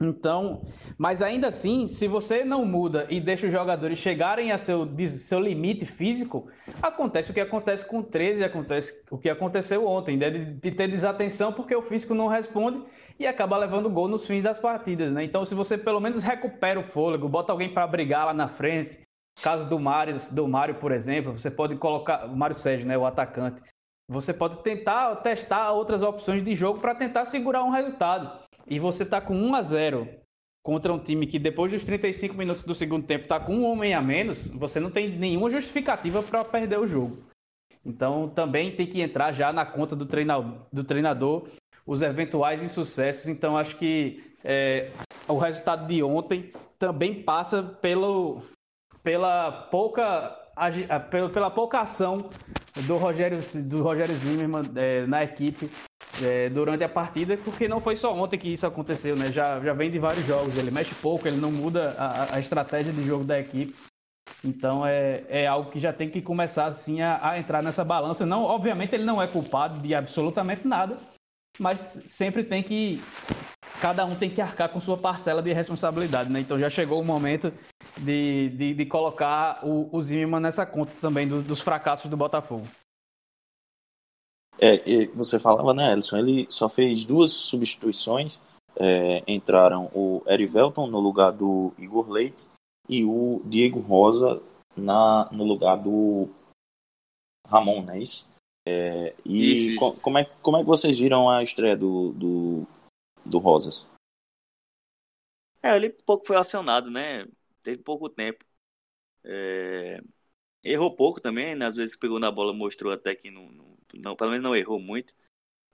Então, mas ainda assim, se você não muda e deixa os jogadores chegarem a seu, seu limite físico, acontece o que acontece com o 13, acontece o que aconteceu ontem, né? de, de ter desatenção porque o físico não responde e acaba levando gol nos fins das partidas, né? Então, se você pelo menos recupera o fôlego, bota alguém para brigar lá na frente, caso do Mário, do Mário, por exemplo, você pode colocar o Mário Sérgio, né, o atacante. Você pode tentar testar outras opções de jogo para tentar segurar um resultado e você tá com 1 a 0 contra um time que depois dos 35 minutos do segundo tempo tá com um homem a menos, você não tem nenhuma justificativa para perder o jogo. Então também tem que entrar já na conta do treinador, do treinador os eventuais insucessos. Então acho que é, o resultado de ontem também passa pelo, pela pouca pela pouca ação do Rogério do Rogério Zimmermann é, na equipe é, durante a partida, porque não foi só ontem que isso aconteceu, né? Já, já vem de vários jogos. Ele mexe pouco, ele não muda a, a estratégia de jogo da equipe. Então é, é algo que já tem que começar assim a, a, entrar nessa balança. Não, obviamente ele não é culpado de absolutamente nada, mas sempre tem que cada um tem que arcar com sua parcela de responsabilidade, né? Então já chegou o momento de, de, de colocar o, o Zimmermann nessa conta também do, dos fracassos do Botafogo. É, você falava, né, Ellison? Ele só fez duas substituições. É, entraram o Erivelton no lugar do Igor Leite e o Diego Rosa na, no lugar do Ramon, não é isso? É, e isso, isso. como, é, como é que vocês viram a estreia do, do, do Rosas? É, ele pouco foi acionado, né? Teve pouco tempo. É... Errou pouco também, né? Às vezes pegou na bola, mostrou até que não, não não, pelo menos não errou muito.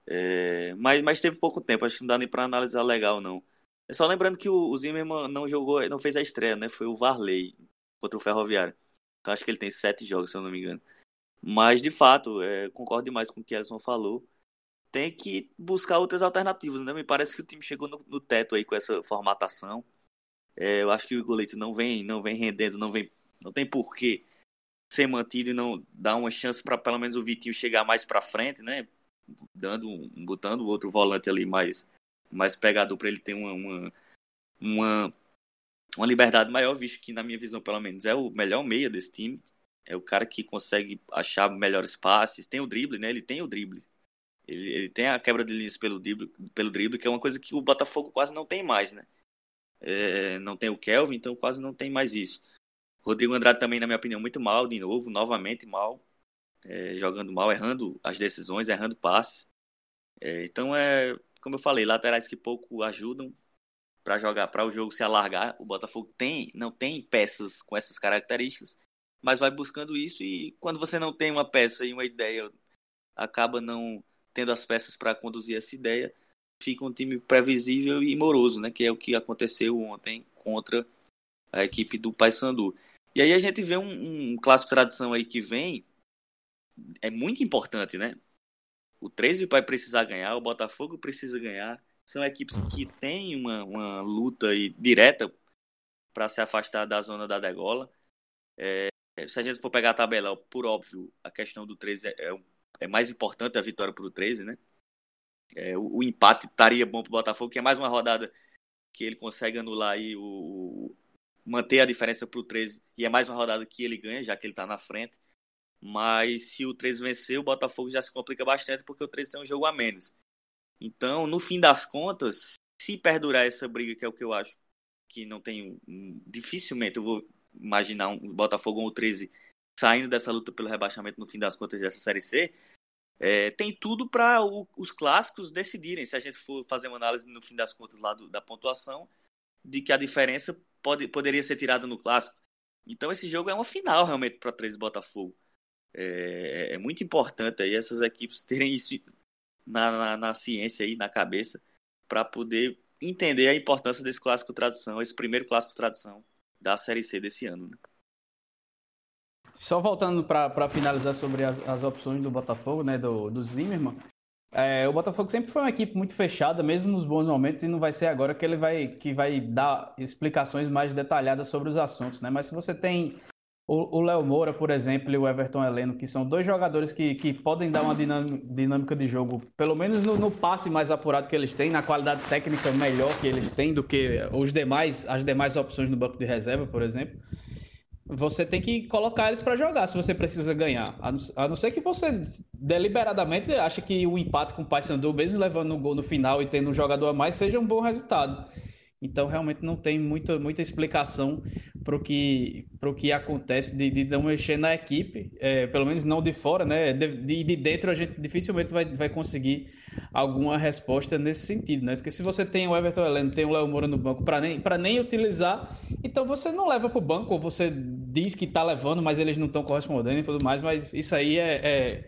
É, mas, mas teve pouco tempo, acho que não dá nem pra analisar legal, não. É só lembrando que o, o Zimmermann não jogou, não fez a estreia, né? Foi o Varley contra o Ferroviário. Então acho que ele tem sete jogos, se eu não me engano. Mas, de fato, é, concordo demais com o que Ellison falou. Tem que buscar outras alternativas, né? Me parece que o time chegou no, no teto aí com essa formatação. É, eu acho que o Goleto não vem, não vem rendendo, não vem, não tem porquê ser mantido e não dar uma chance para pelo menos o Vitinho chegar mais para frente, né? Dando, botando o outro volante ali mais, mais pegador para ele ter uma, uma, uma, uma liberdade maior, visto que na minha visão pelo menos é o melhor meia desse time. É o cara que consegue achar melhores passes, tem o drible, né? Ele tem o drible. Ele, ele tem a quebra de linhas pelo drible, pelo drible, que é uma coisa que o Botafogo quase não tem mais, né? É, não tem o Kelvin, então quase não tem mais isso. Rodrigo Andrade também, na minha opinião, muito mal, de novo, novamente mal. É, jogando mal, errando as decisões, errando passes. É, então é, como eu falei, laterais que pouco ajudam para jogar, para o jogo se alargar. O Botafogo tem, não tem peças com essas características, mas vai buscando isso e quando você não tem uma peça e uma ideia, acaba não tendo as peças para conduzir essa ideia, fica um time previsível e moroso, né? Que é o que aconteceu ontem contra a equipe do Paysandu. E aí a gente vê um, um clássico tradição aí que vem, é muito importante, né? O 13 vai precisar ganhar, o Botafogo precisa ganhar. São equipes que têm uma, uma luta aí direta para se afastar da zona da degola. É, se a gente for pegar a tabela, por óbvio, a questão do 13 é, é, é mais importante a vitória para o 13, né? É, o, o, empate estaria bom para o Botafogo, que é mais uma rodada que ele consegue anular aí o, manter a diferença para o 13 e é mais uma rodada que ele ganha, já que ele está na frente. Mas se o 13 vencer, o Botafogo já se complica bastante porque o 13 tem um jogo a menos. Então, no fim das contas, se perdurar essa briga, que é o que eu acho que não tem. Dificilmente eu vou imaginar um Botafogo ou o 13 saindo dessa luta pelo rebaixamento no fim das contas dessa Série C. É, tem tudo para os clássicos decidirem, se a gente for fazer uma análise no fim das contas lá do, da pontuação, de que a diferença pode, poderia ser tirada no clássico. Então esse jogo é uma final realmente para 13 Botafogo. É, é, muito importante aí essas equipes terem isso na, na, na ciência aí, na cabeça, para poder entender a importância desse clássico tradição, esse primeiro clássico tradição da Série C desse ano. Né? Só voltando para finalizar sobre as, as, opções do Botafogo, né, do, do é, o Botafogo sempre foi uma equipe muito fechada, mesmo nos bons momentos, e não vai ser agora que ele vai, que vai dar explicações mais detalhadas sobre os assuntos, né? Mas se você tem o Léo Moura, por exemplo, e o Everton Heleno, que são dois jogadores que, que podem dar uma dinâmica de jogo, pelo menos no, no, passe mais apurado que eles têm, na qualidade técnica melhor que eles têm do que os demais, as demais opções no banco de reserva, por exemplo. Você tem que colocar eles para jogar se você precisa ganhar. A não, a não ser que você deliberadamente ache que o empate com o Paysandu, mesmo levando um gol no final e tendo um jogador a mais, seja um bom resultado. Então, realmente não tem muita, muita explicação para o que, que acontece de, de não mexer na equipe, é, pelo menos não de fora, né? De, de dentro a gente dificilmente vai, vai conseguir alguma resposta nesse sentido, né? Porque se você tem o Everton Heleno, tem o Léo Moura no banco para nem, nem utilizar, então você não leva para o banco, ou você diz que está levando, mas eles não estão correspondendo e tudo mais, mas isso aí é, é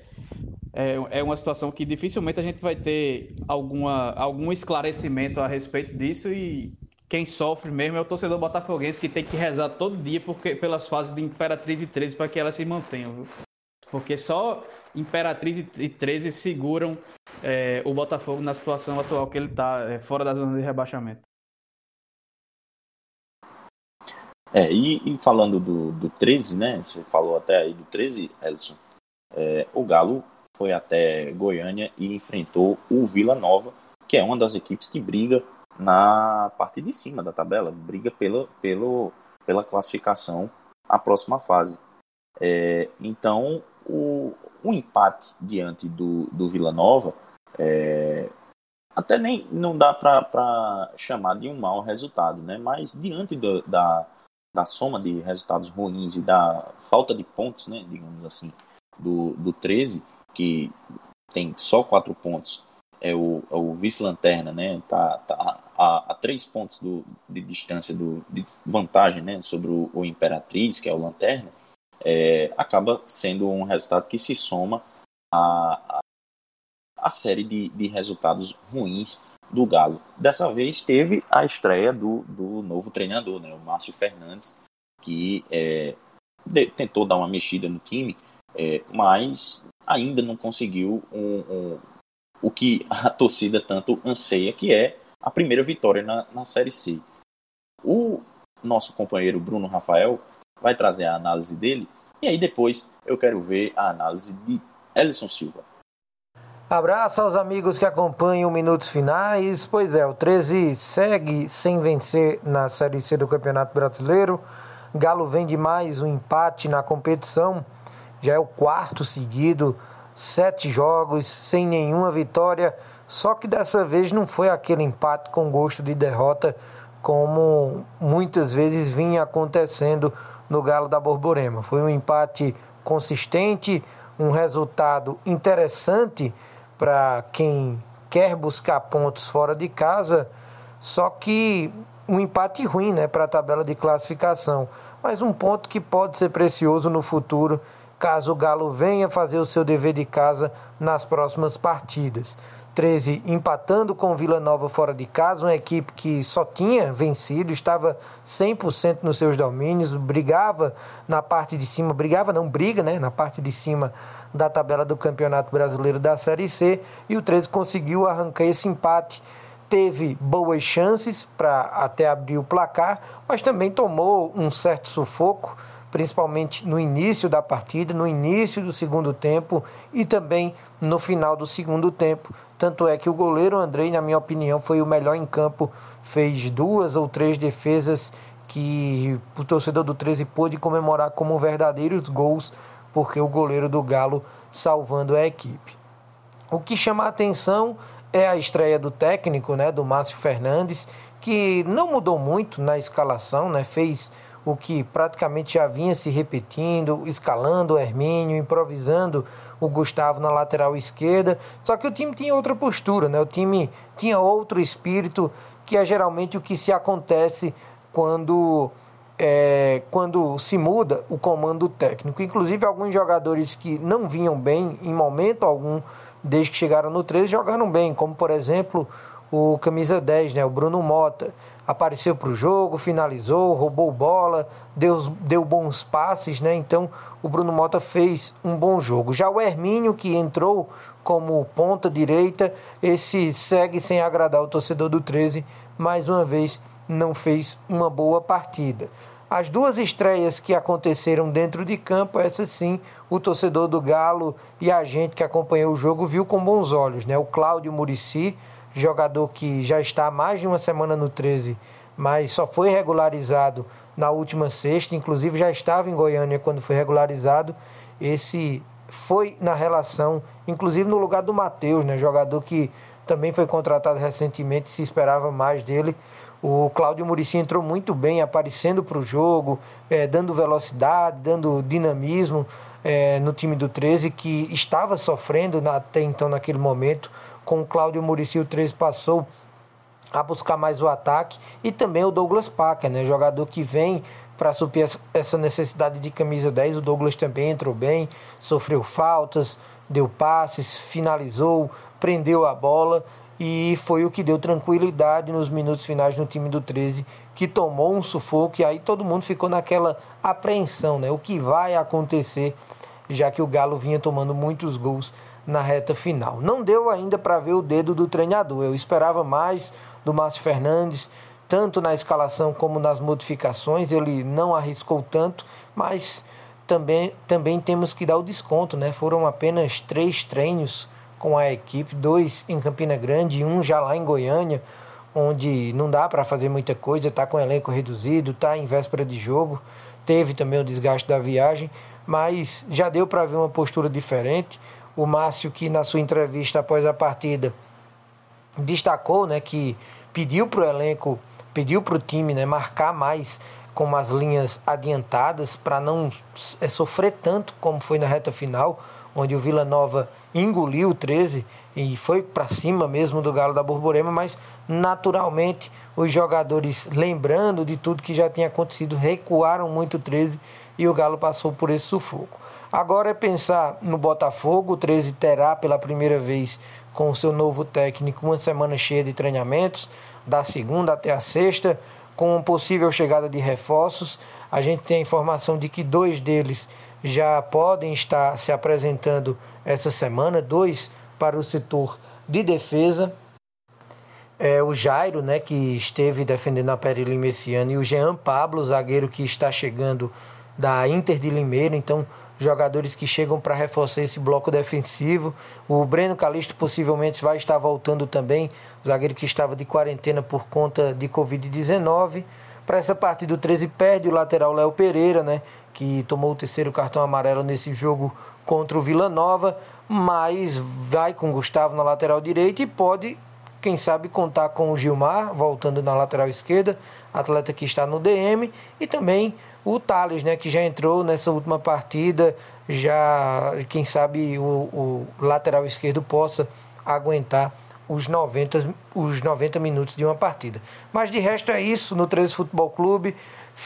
é, é uma situação que dificilmente a gente vai ter alguma, algum esclarecimento a respeito disso e quem sofre mesmo é o torcedor botafoguense que tem que rezar todo dia porque, pelas fases de Imperatriz e 13 para que elas se mantenham, viu? Porque só Imperatriz e 13 seguram é, o Botafogo na situação atual que ele está, é, fora da zona de rebaixamento. É, e, e, falando do, do 13, né? Você falou até aí do 13, Elson. É, o Galo foi até Goiânia e enfrentou o Vila Nova, que é uma das equipes que briga na parte de cima da tabela, briga pela, pelo, pela classificação à próxima fase. É, então, o, o empate diante do, do Vila Nova é, até nem não dá para chamar de um mau resultado, né? mas diante do, da, da soma de resultados ruins e da falta de pontos, né, digamos assim, do, do 13, que tem só quatro pontos, é o, é o vice-lanterna, né? Tá, tá a, a, três pontos do, de distância do, de vantagem, né? Sobre o, o Imperatriz, que é o lanterna, é, acaba sendo um resultado que se soma a, a, a série de, de resultados ruins do Galo. Dessa vez teve a estreia do, do novo treinador, né? O Márcio Fernandes, que é, de, tentou dar uma mexida no time, é, mas ainda não conseguiu um, um, o que a torcida tanto anseia, que é a primeira vitória na, na Série C. O nosso companheiro Bruno Rafael vai trazer a análise dele e aí depois eu quero ver a análise de Ellison Silva. Abraço aos amigos que acompanham Minutos Finais. Pois é, o 13 segue sem vencer na Série C do Campeonato Brasileiro. Galo vem de mais um empate na competição. Já é o quarto seguido sete jogos sem nenhuma vitória, só que dessa vez não foi aquele empate com gosto de derrota como muitas vezes vinha acontecendo no Galo da Borborema. Foi um empate consistente, um resultado interessante para quem quer buscar pontos fora de casa, só que um empate ruim né, para a tabela de classificação, mas um ponto que pode ser precioso no futuro caso o Galo venha fazer o seu dever de casa nas próximas partidas. 13 empatando com Vila Nova fora de casa, uma equipe que só tinha vencido, estava 100% nos seus domínios, brigava na parte de cima, brigava não, briga, né, na parte de cima da tabela do Campeonato Brasileiro da Série C, e o 13 conseguiu arrancar esse empate. Teve boas chances para até abrir o placar, mas também tomou um certo sufoco principalmente no início da partida, no início do segundo tempo e também no final do segundo tempo. Tanto é que o goleiro Andrei, na minha opinião, foi o melhor em campo, fez duas ou três defesas que o torcedor do 13 pôde comemorar como verdadeiros gols, porque o goleiro do Galo salvando a equipe. O que chama a atenção é a estreia do técnico, né, do Márcio Fernandes, que não mudou muito na escalação, né, fez o que praticamente já vinha se repetindo, escalando o Hermínio, improvisando o Gustavo na lateral esquerda. Só que o time tinha outra postura, né? O time tinha outro espírito, que é geralmente o que se acontece quando é, quando se muda o comando técnico. Inclusive, alguns jogadores que não vinham bem em momento algum desde que chegaram no 13 jogaram bem, como por exemplo o camisa 10, né, o Bruno Mota apareceu para o jogo, finalizou, roubou bola, deu, deu bons passes, né? Então o Bruno Mota fez um bom jogo. Já o Hermínio, que entrou como ponta direita, esse segue sem agradar o torcedor do 13, mais uma vez não fez uma boa partida. As duas estreias que aconteceram dentro de campo, essa sim, o torcedor do Galo e a gente que acompanhou o jogo viu com bons olhos, né? O Cláudio Murici, jogador que já está há mais de uma semana no 13, mas só foi regularizado na última sexta, inclusive já estava em Goiânia quando foi regularizado. Esse foi na relação, inclusive no lugar do Matheus, né? Jogador que também foi contratado recentemente, se esperava mais dele. O Cláudio Murici entrou muito bem, aparecendo para o jogo, é, dando velocidade, dando dinamismo é, no time do 13, que estava sofrendo na, até então naquele momento. Com o Cláudio Murici, o 13 passou a buscar mais o ataque. E também o Douglas Packer, né, jogador que vem para suprir essa necessidade de camisa 10. O Douglas também entrou bem, sofreu faltas, deu passes, finalizou, prendeu a bola e foi o que deu tranquilidade nos minutos finais no time do 13, que tomou um sufoco e aí todo mundo ficou naquela apreensão, né? O que vai acontecer, já que o Galo vinha tomando muitos gols na reta final. Não deu ainda para ver o dedo do treinador. Eu esperava mais do Márcio Fernandes, tanto na escalação como nas modificações, ele não arriscou tanto, mas também, também temos que dar o desconto, né? Foram apenas três treinos com a equipe, dois em Campina Grande e um já lá em Goiânia, onde não dá para fazer muita coisa, está com elenco reduzido, está em véspera de jogo, teve também o desgaste da viagem, mas já deu para ver uma postura diferente. O Márcio, que na sua entrevista após a partida destacou né, que pediu para o elenco, pediu para o time né, marcar mais com as linhas adiantadas para não é, sofrer tanto como foi na reta final onde o Vila Nova engoliu o 13 e foi para cima mesmo do Galo da Borborema, mas naturalmente os jogadores, lembrando de tudo que já tinha acontecido, recuaram muito o 13 e o Galo passou por esse sufoco. Agora é pensar no Botafogo, o 13 terá pela primeira vez com o seu novo técnico uma semana cheia de treinamentos, da segunda até a sexta, com possível chegada de reforços. A gente tem a informação de que dois deles já podem estar se apresentando essa semana, dois para o setor de defesa. É, o Jairo, né, que esteve defendendo a Peri Lima esse ano, e o Jean Pablo, zagueiro que está chegando da Inter de Limeira, então jogadores que chegam para reforçar esse bloco defensivo. O Breno Calixto possivelmente vai estar voltando também, zagueiro que estava de quarentena por conta de Covid-19. Para essa partida, o 13 perde o lateral Léo Pereira, né? Que tomou o terceiro cartão amarelo nesse jogo contra o Vila Nova, mas vai com o Gustavo na lateral direita e pode, quem sabe, contar com o Gilmar voltando na lateral esquerda, atleta que está no DM, e também o Thales, né, que já entrou nessa última partida, já, quem sabe, o, o lateral esquerdo possa aguentar os 90, os 90 minutos de uma partida. Mas de resto é isso no 13 Futebol Clube.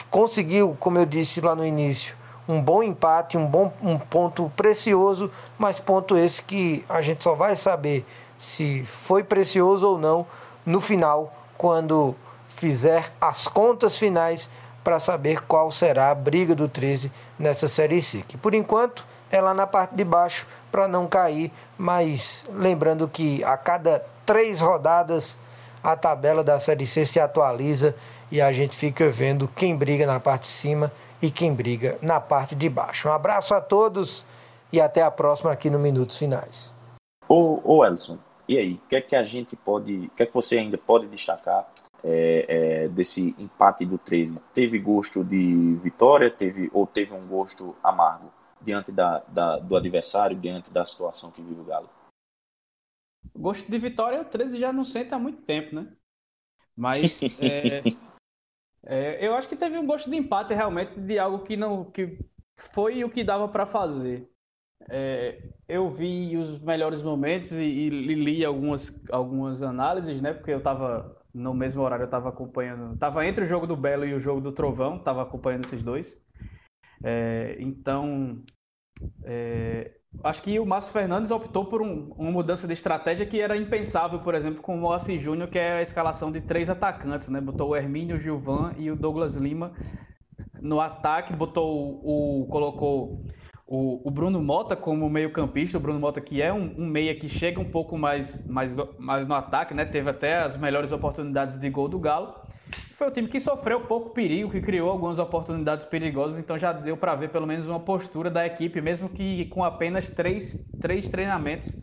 Conseguiu, como eu disse lá no início, um bom empate, um bom um ponto precioso, mas ponto esse que a gente só vai saber se foi precioso ou não no final, quando fizer as contas finais para saber qual será a briga do 13 nessa Série C. Que por enquanto é lá na parte de baixo para não cair, mas lembrando que a cada três rodadas a tabela da Série C se atualiza e a gente fica vendo quem briga na parte de cima e quem briga na parte de baixo. Um abraço a todos e até a próxima aqui no Minutos Finais. Ô, ô Elson, e aí, o que é que a gente pode, o que é que você ainda pode destacar é, é, desse empate do 13? Teve gosto de vitória, teve ou teve um gosto amargo diante da, da do adversário, diante da situação que vive o Galo? Gosto de vitória o 13 já não sente há muito tempo, né? Mas é, é, eu acho que teve um gosto de empate realmente de algo que não que foi o que dava para fazer. É, eu vi os melhores momentos e, e, li algumas, algumas análises, né? Porque eu estava no mesmo horário, eu estava acompanhando, estava entre o jogo do Belo e o jogo do Trovão, estava acompanhando esses dois. É, então, é, acho que o Márcio Fernandes optou por um, uma mudança de estratégia que era impensável, por exemplo, com o Moacir Júnior, que é a escalação de três atacantes, né? Botou o Hermínio, o Gilvan e o Douglas Lima no ataque, botou o, colocou o, o Bruno Mota como meio-campista, o Bruno Mota que é um, um, meia que chega um pouco mais, mais, mais no ataque, né? Teve até as melhores oportunidades de gol do Galo. foi o time que sofreu pouco perigo, que criou algumas oportunidades perigosas, então já deu para ver pelo menos uma postura da equipe, mesmo que com apenas três, três treinamentos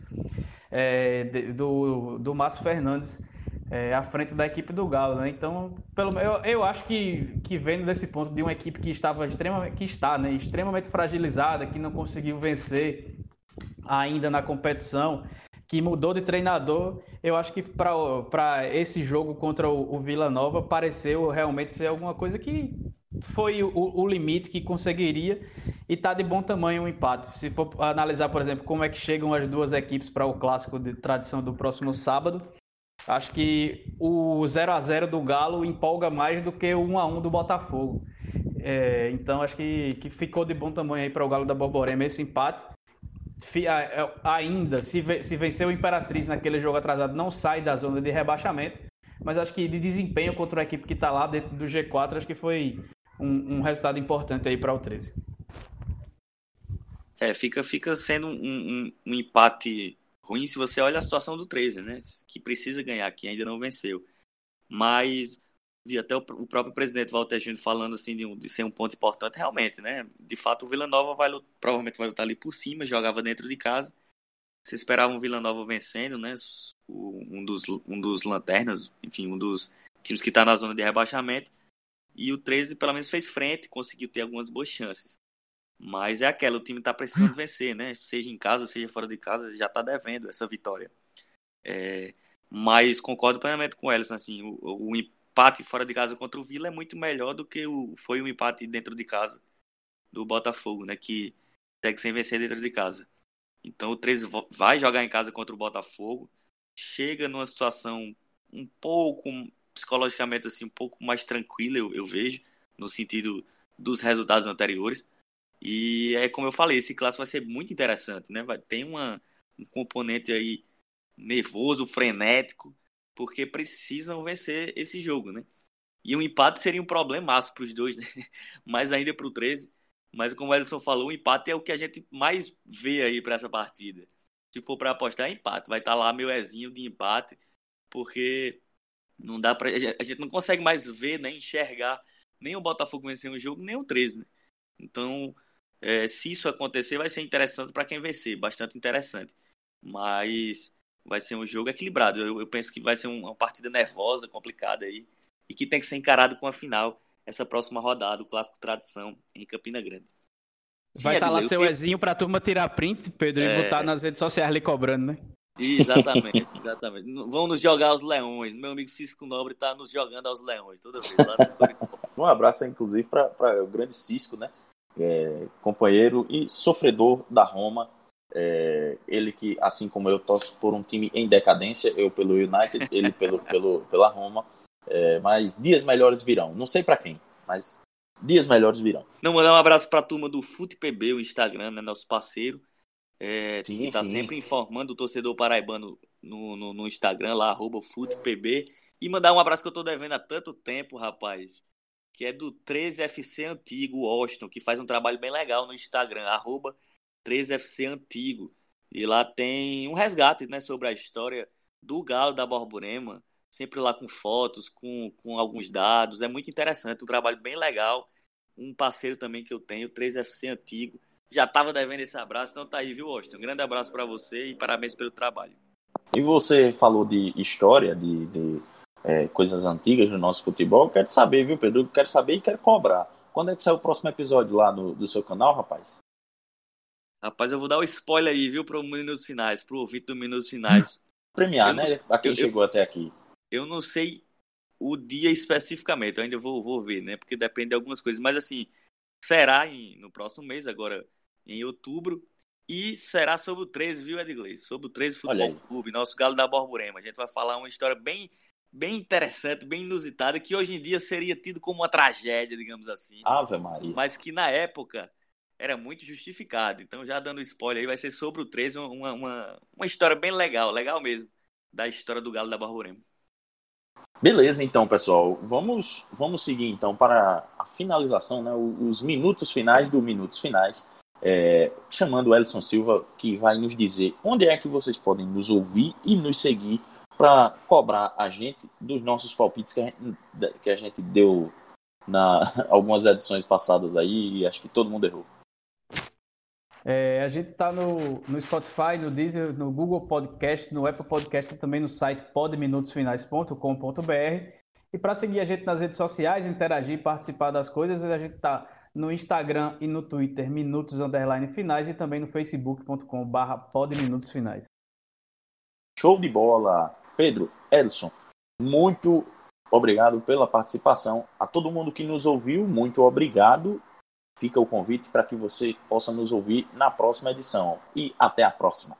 é, do, do Márcio Fernandes é, à frente da equipe do Galo, né? Então, pelo, eu, eu acho que, que vendo desse ponto de uma equipe que estava extremamente, que está, né, extremamente fragilizada, que não conseguiu vencer ainda na competição, que mudou de treinador, eu acho que para esse jogo contra o, o Vila Nova pareceu realmente ser alguma coisa que foi o, o limite que conseguiria e está de bom tamanho o empate. Se for analisar, por exemplo, como é que chegam as duas equipes para o clássico de tradição do próximo sábado, acho que o 0 a 0 do Galo empolga mais do que o 1 a 1 do Botafogo. É, então acho que, que ficou de bom tamanho aí para o Galo da Borborema esse empate. É, ainda, se, vencer o Imperatriz naquele jogo atrasado, não sai da zona de rebaixamento. Mas acho que de desempenho contra a equipe que está lá dentro do G4, acho que foi um, um resultado importante aí para o 13. É, fica, fica sendo um, um, um, empate ruim se você olha a situação do 13, né? Que precisa ganhar, que ainda não venceu. Mas vi até o, o próprio presidente Walter Júnior falando assim de, um, de, ser um ponto importante, realmente, né? De fato, o Vila Nova vai, provavelmente vai lutar ali por cima, jogava dentro de casa. Você esperava um Vila Nova vencendo, né? O, um, dos, um dos lanternas, enfim, um dos times que está na zona de rebaixamento. E o 13 pelo menos fez frente, conseguiu ter algumas boas chances. Mas é aquela, o time está precisando vencer, né? Seja em casa, seja fora de casa, já está devendo essa vitória. É, mas concordo plenamente com o Ellison, assim, o, o, empate fora de casa contra o Vila é muito melhor do que o, foi o empate dentro de casa do Botafogo, né? Que segue sem vencer dentro de casa. Então o 13 vai jogar em casa contra o Botafogo, chega numa situação um pouco psicologicamente assim um pouco mais tranquila, eu, eu vejo, no sentido dos resultados anteriores. E é como eu falei, esse clássico vai ser muito interessante, né? Vai ter uma, um componente aí nervoso, frenético, porque precisam vencer esse jogo, né? E um empate seria um problemaço para os dois, né? mais ainda para o 13. Mas como o Edson falou, o empate é o que a gente mais vê aí para essa partida. Se for para apostar, é empate. Vai estar tá lá meu Ezinho de empate, porque não dá pra. A gente não consegue mais ver, nem enxergar nem o Botafogo vencer um jogo, nem o 13, né? Então, é, se isso acontecer, vai ser interessante para quem vencer, bastante interessante. Mas vai ser um jogo equilibrado. Eu, eu penso que vai ser uma partida nervosa, complicada aí, e que tem que ser encarado com a final, essa próxima rodada, o Clássico Tradição, em Campina Grande. Vai estar tá lá seu Ezinho para a turma tirar print, Pedro, é... e botar nas redes sociais ali cobrando, né? Exatamente, exatamente. Vão nos jogar aos leões. Meu amigo Cisco Nobre tá nos jogando aos leões toda vez. um abraço, inclusive, para o grande Cisco, né? É, companheiro e sofredor da Roma. É, ele que, assim como eu, torço por um time em decadência, eu pelo United, ele pelo, pelo, pela Roma. É, mas dias melhores virão. Não sei para quem, mas dias melhores virão. Não, mandar um abraço para a turma do FutePB, o Instagram, né, nosso parceiro é, sim, que tá sim. sempre informando o torcedor paraibano no, no, no Instagram, lá, arroba FUTPB. E mandar um abraço que eu tô devendo há tanto tempo, rapaz. Que é do 13FC Antigo, Austin, que faz um trabalho bem legal no Instagram, arroba 13FC Antigo. E lá tem um resgate, né, sobre a história do Galo da Borborema. Sempre lá com fotos, com, com alguns dados. É muito interessante, um trabalho bem legal. Um parceiro também que eu tenho, 13FC Antigo já estava devendo esse abraço, então tá aí, viu, Austin? Um grande abraço para você e parabéns pelo trabalho. E você falou de história, de, de é, coisas antigas do nosso futebol. Quero saber, viu, Pedro? Quero saber e quero cobrar. Quando é que sai o próximo episódio lá no, do seu canal, rapaz? Rapaz, eu vou dar o um spoiler aí, viu, para Minutos Finais, para o ouvinte do Minutos Finais. Premiar, né? a quem eu, chegou até aqui. Eu não sei o dia especificamente, eu ainda vou, vou ver, né? Porque depende de algumas coisas. Mas assim, será em, no próximo mês, agora em outubro. E será sobre o 13, viu, Edgley? Sobre o 13 Futebol Clube, nosso Galo da Borborema. A gente vai falar uma história bem, bem interessante, bem inusitada, que hoje em dia seria tido como uma tragédia, digamos assim. Ave Maria. Mas que na época era muito justificado. Então, já dando spoiler aí, vai ser sobre o 13, uma, uma, uma história bem legal, legal mesmo, da história do Galo da Borborema. Beleza, então, pessoal. Vamos, vamos seguir então para a finalização, né? Os minutos finais do Minutos Finais é, chamando o Elson Silva, que vai nos dizer onde é que vocês podem nos ouvir e nos seguir para cobrar a gente dos nossos palpites que a gente, que a gente deu na algumas edições passadas aí e acho que todo mundo errou. É, a gente está no, no Spotify, no Deezer, no Google Podcast, no Apple Podcast e também no site podminutosfinais.com.br. E para seguir a gente nas redes sociais, interagir, participar das coisas, a gente está no Instagram e no Twitter, Minutos Underline Finais, e também no facebook.com barra podminutosfinais. Show de bola! Pedro, Edson, muito obrigado pela participação. A todo mundo que nos ouviu, muito obrigado. Fica o convite para que você possa nos ouvir na próxima edição. E até a próxima.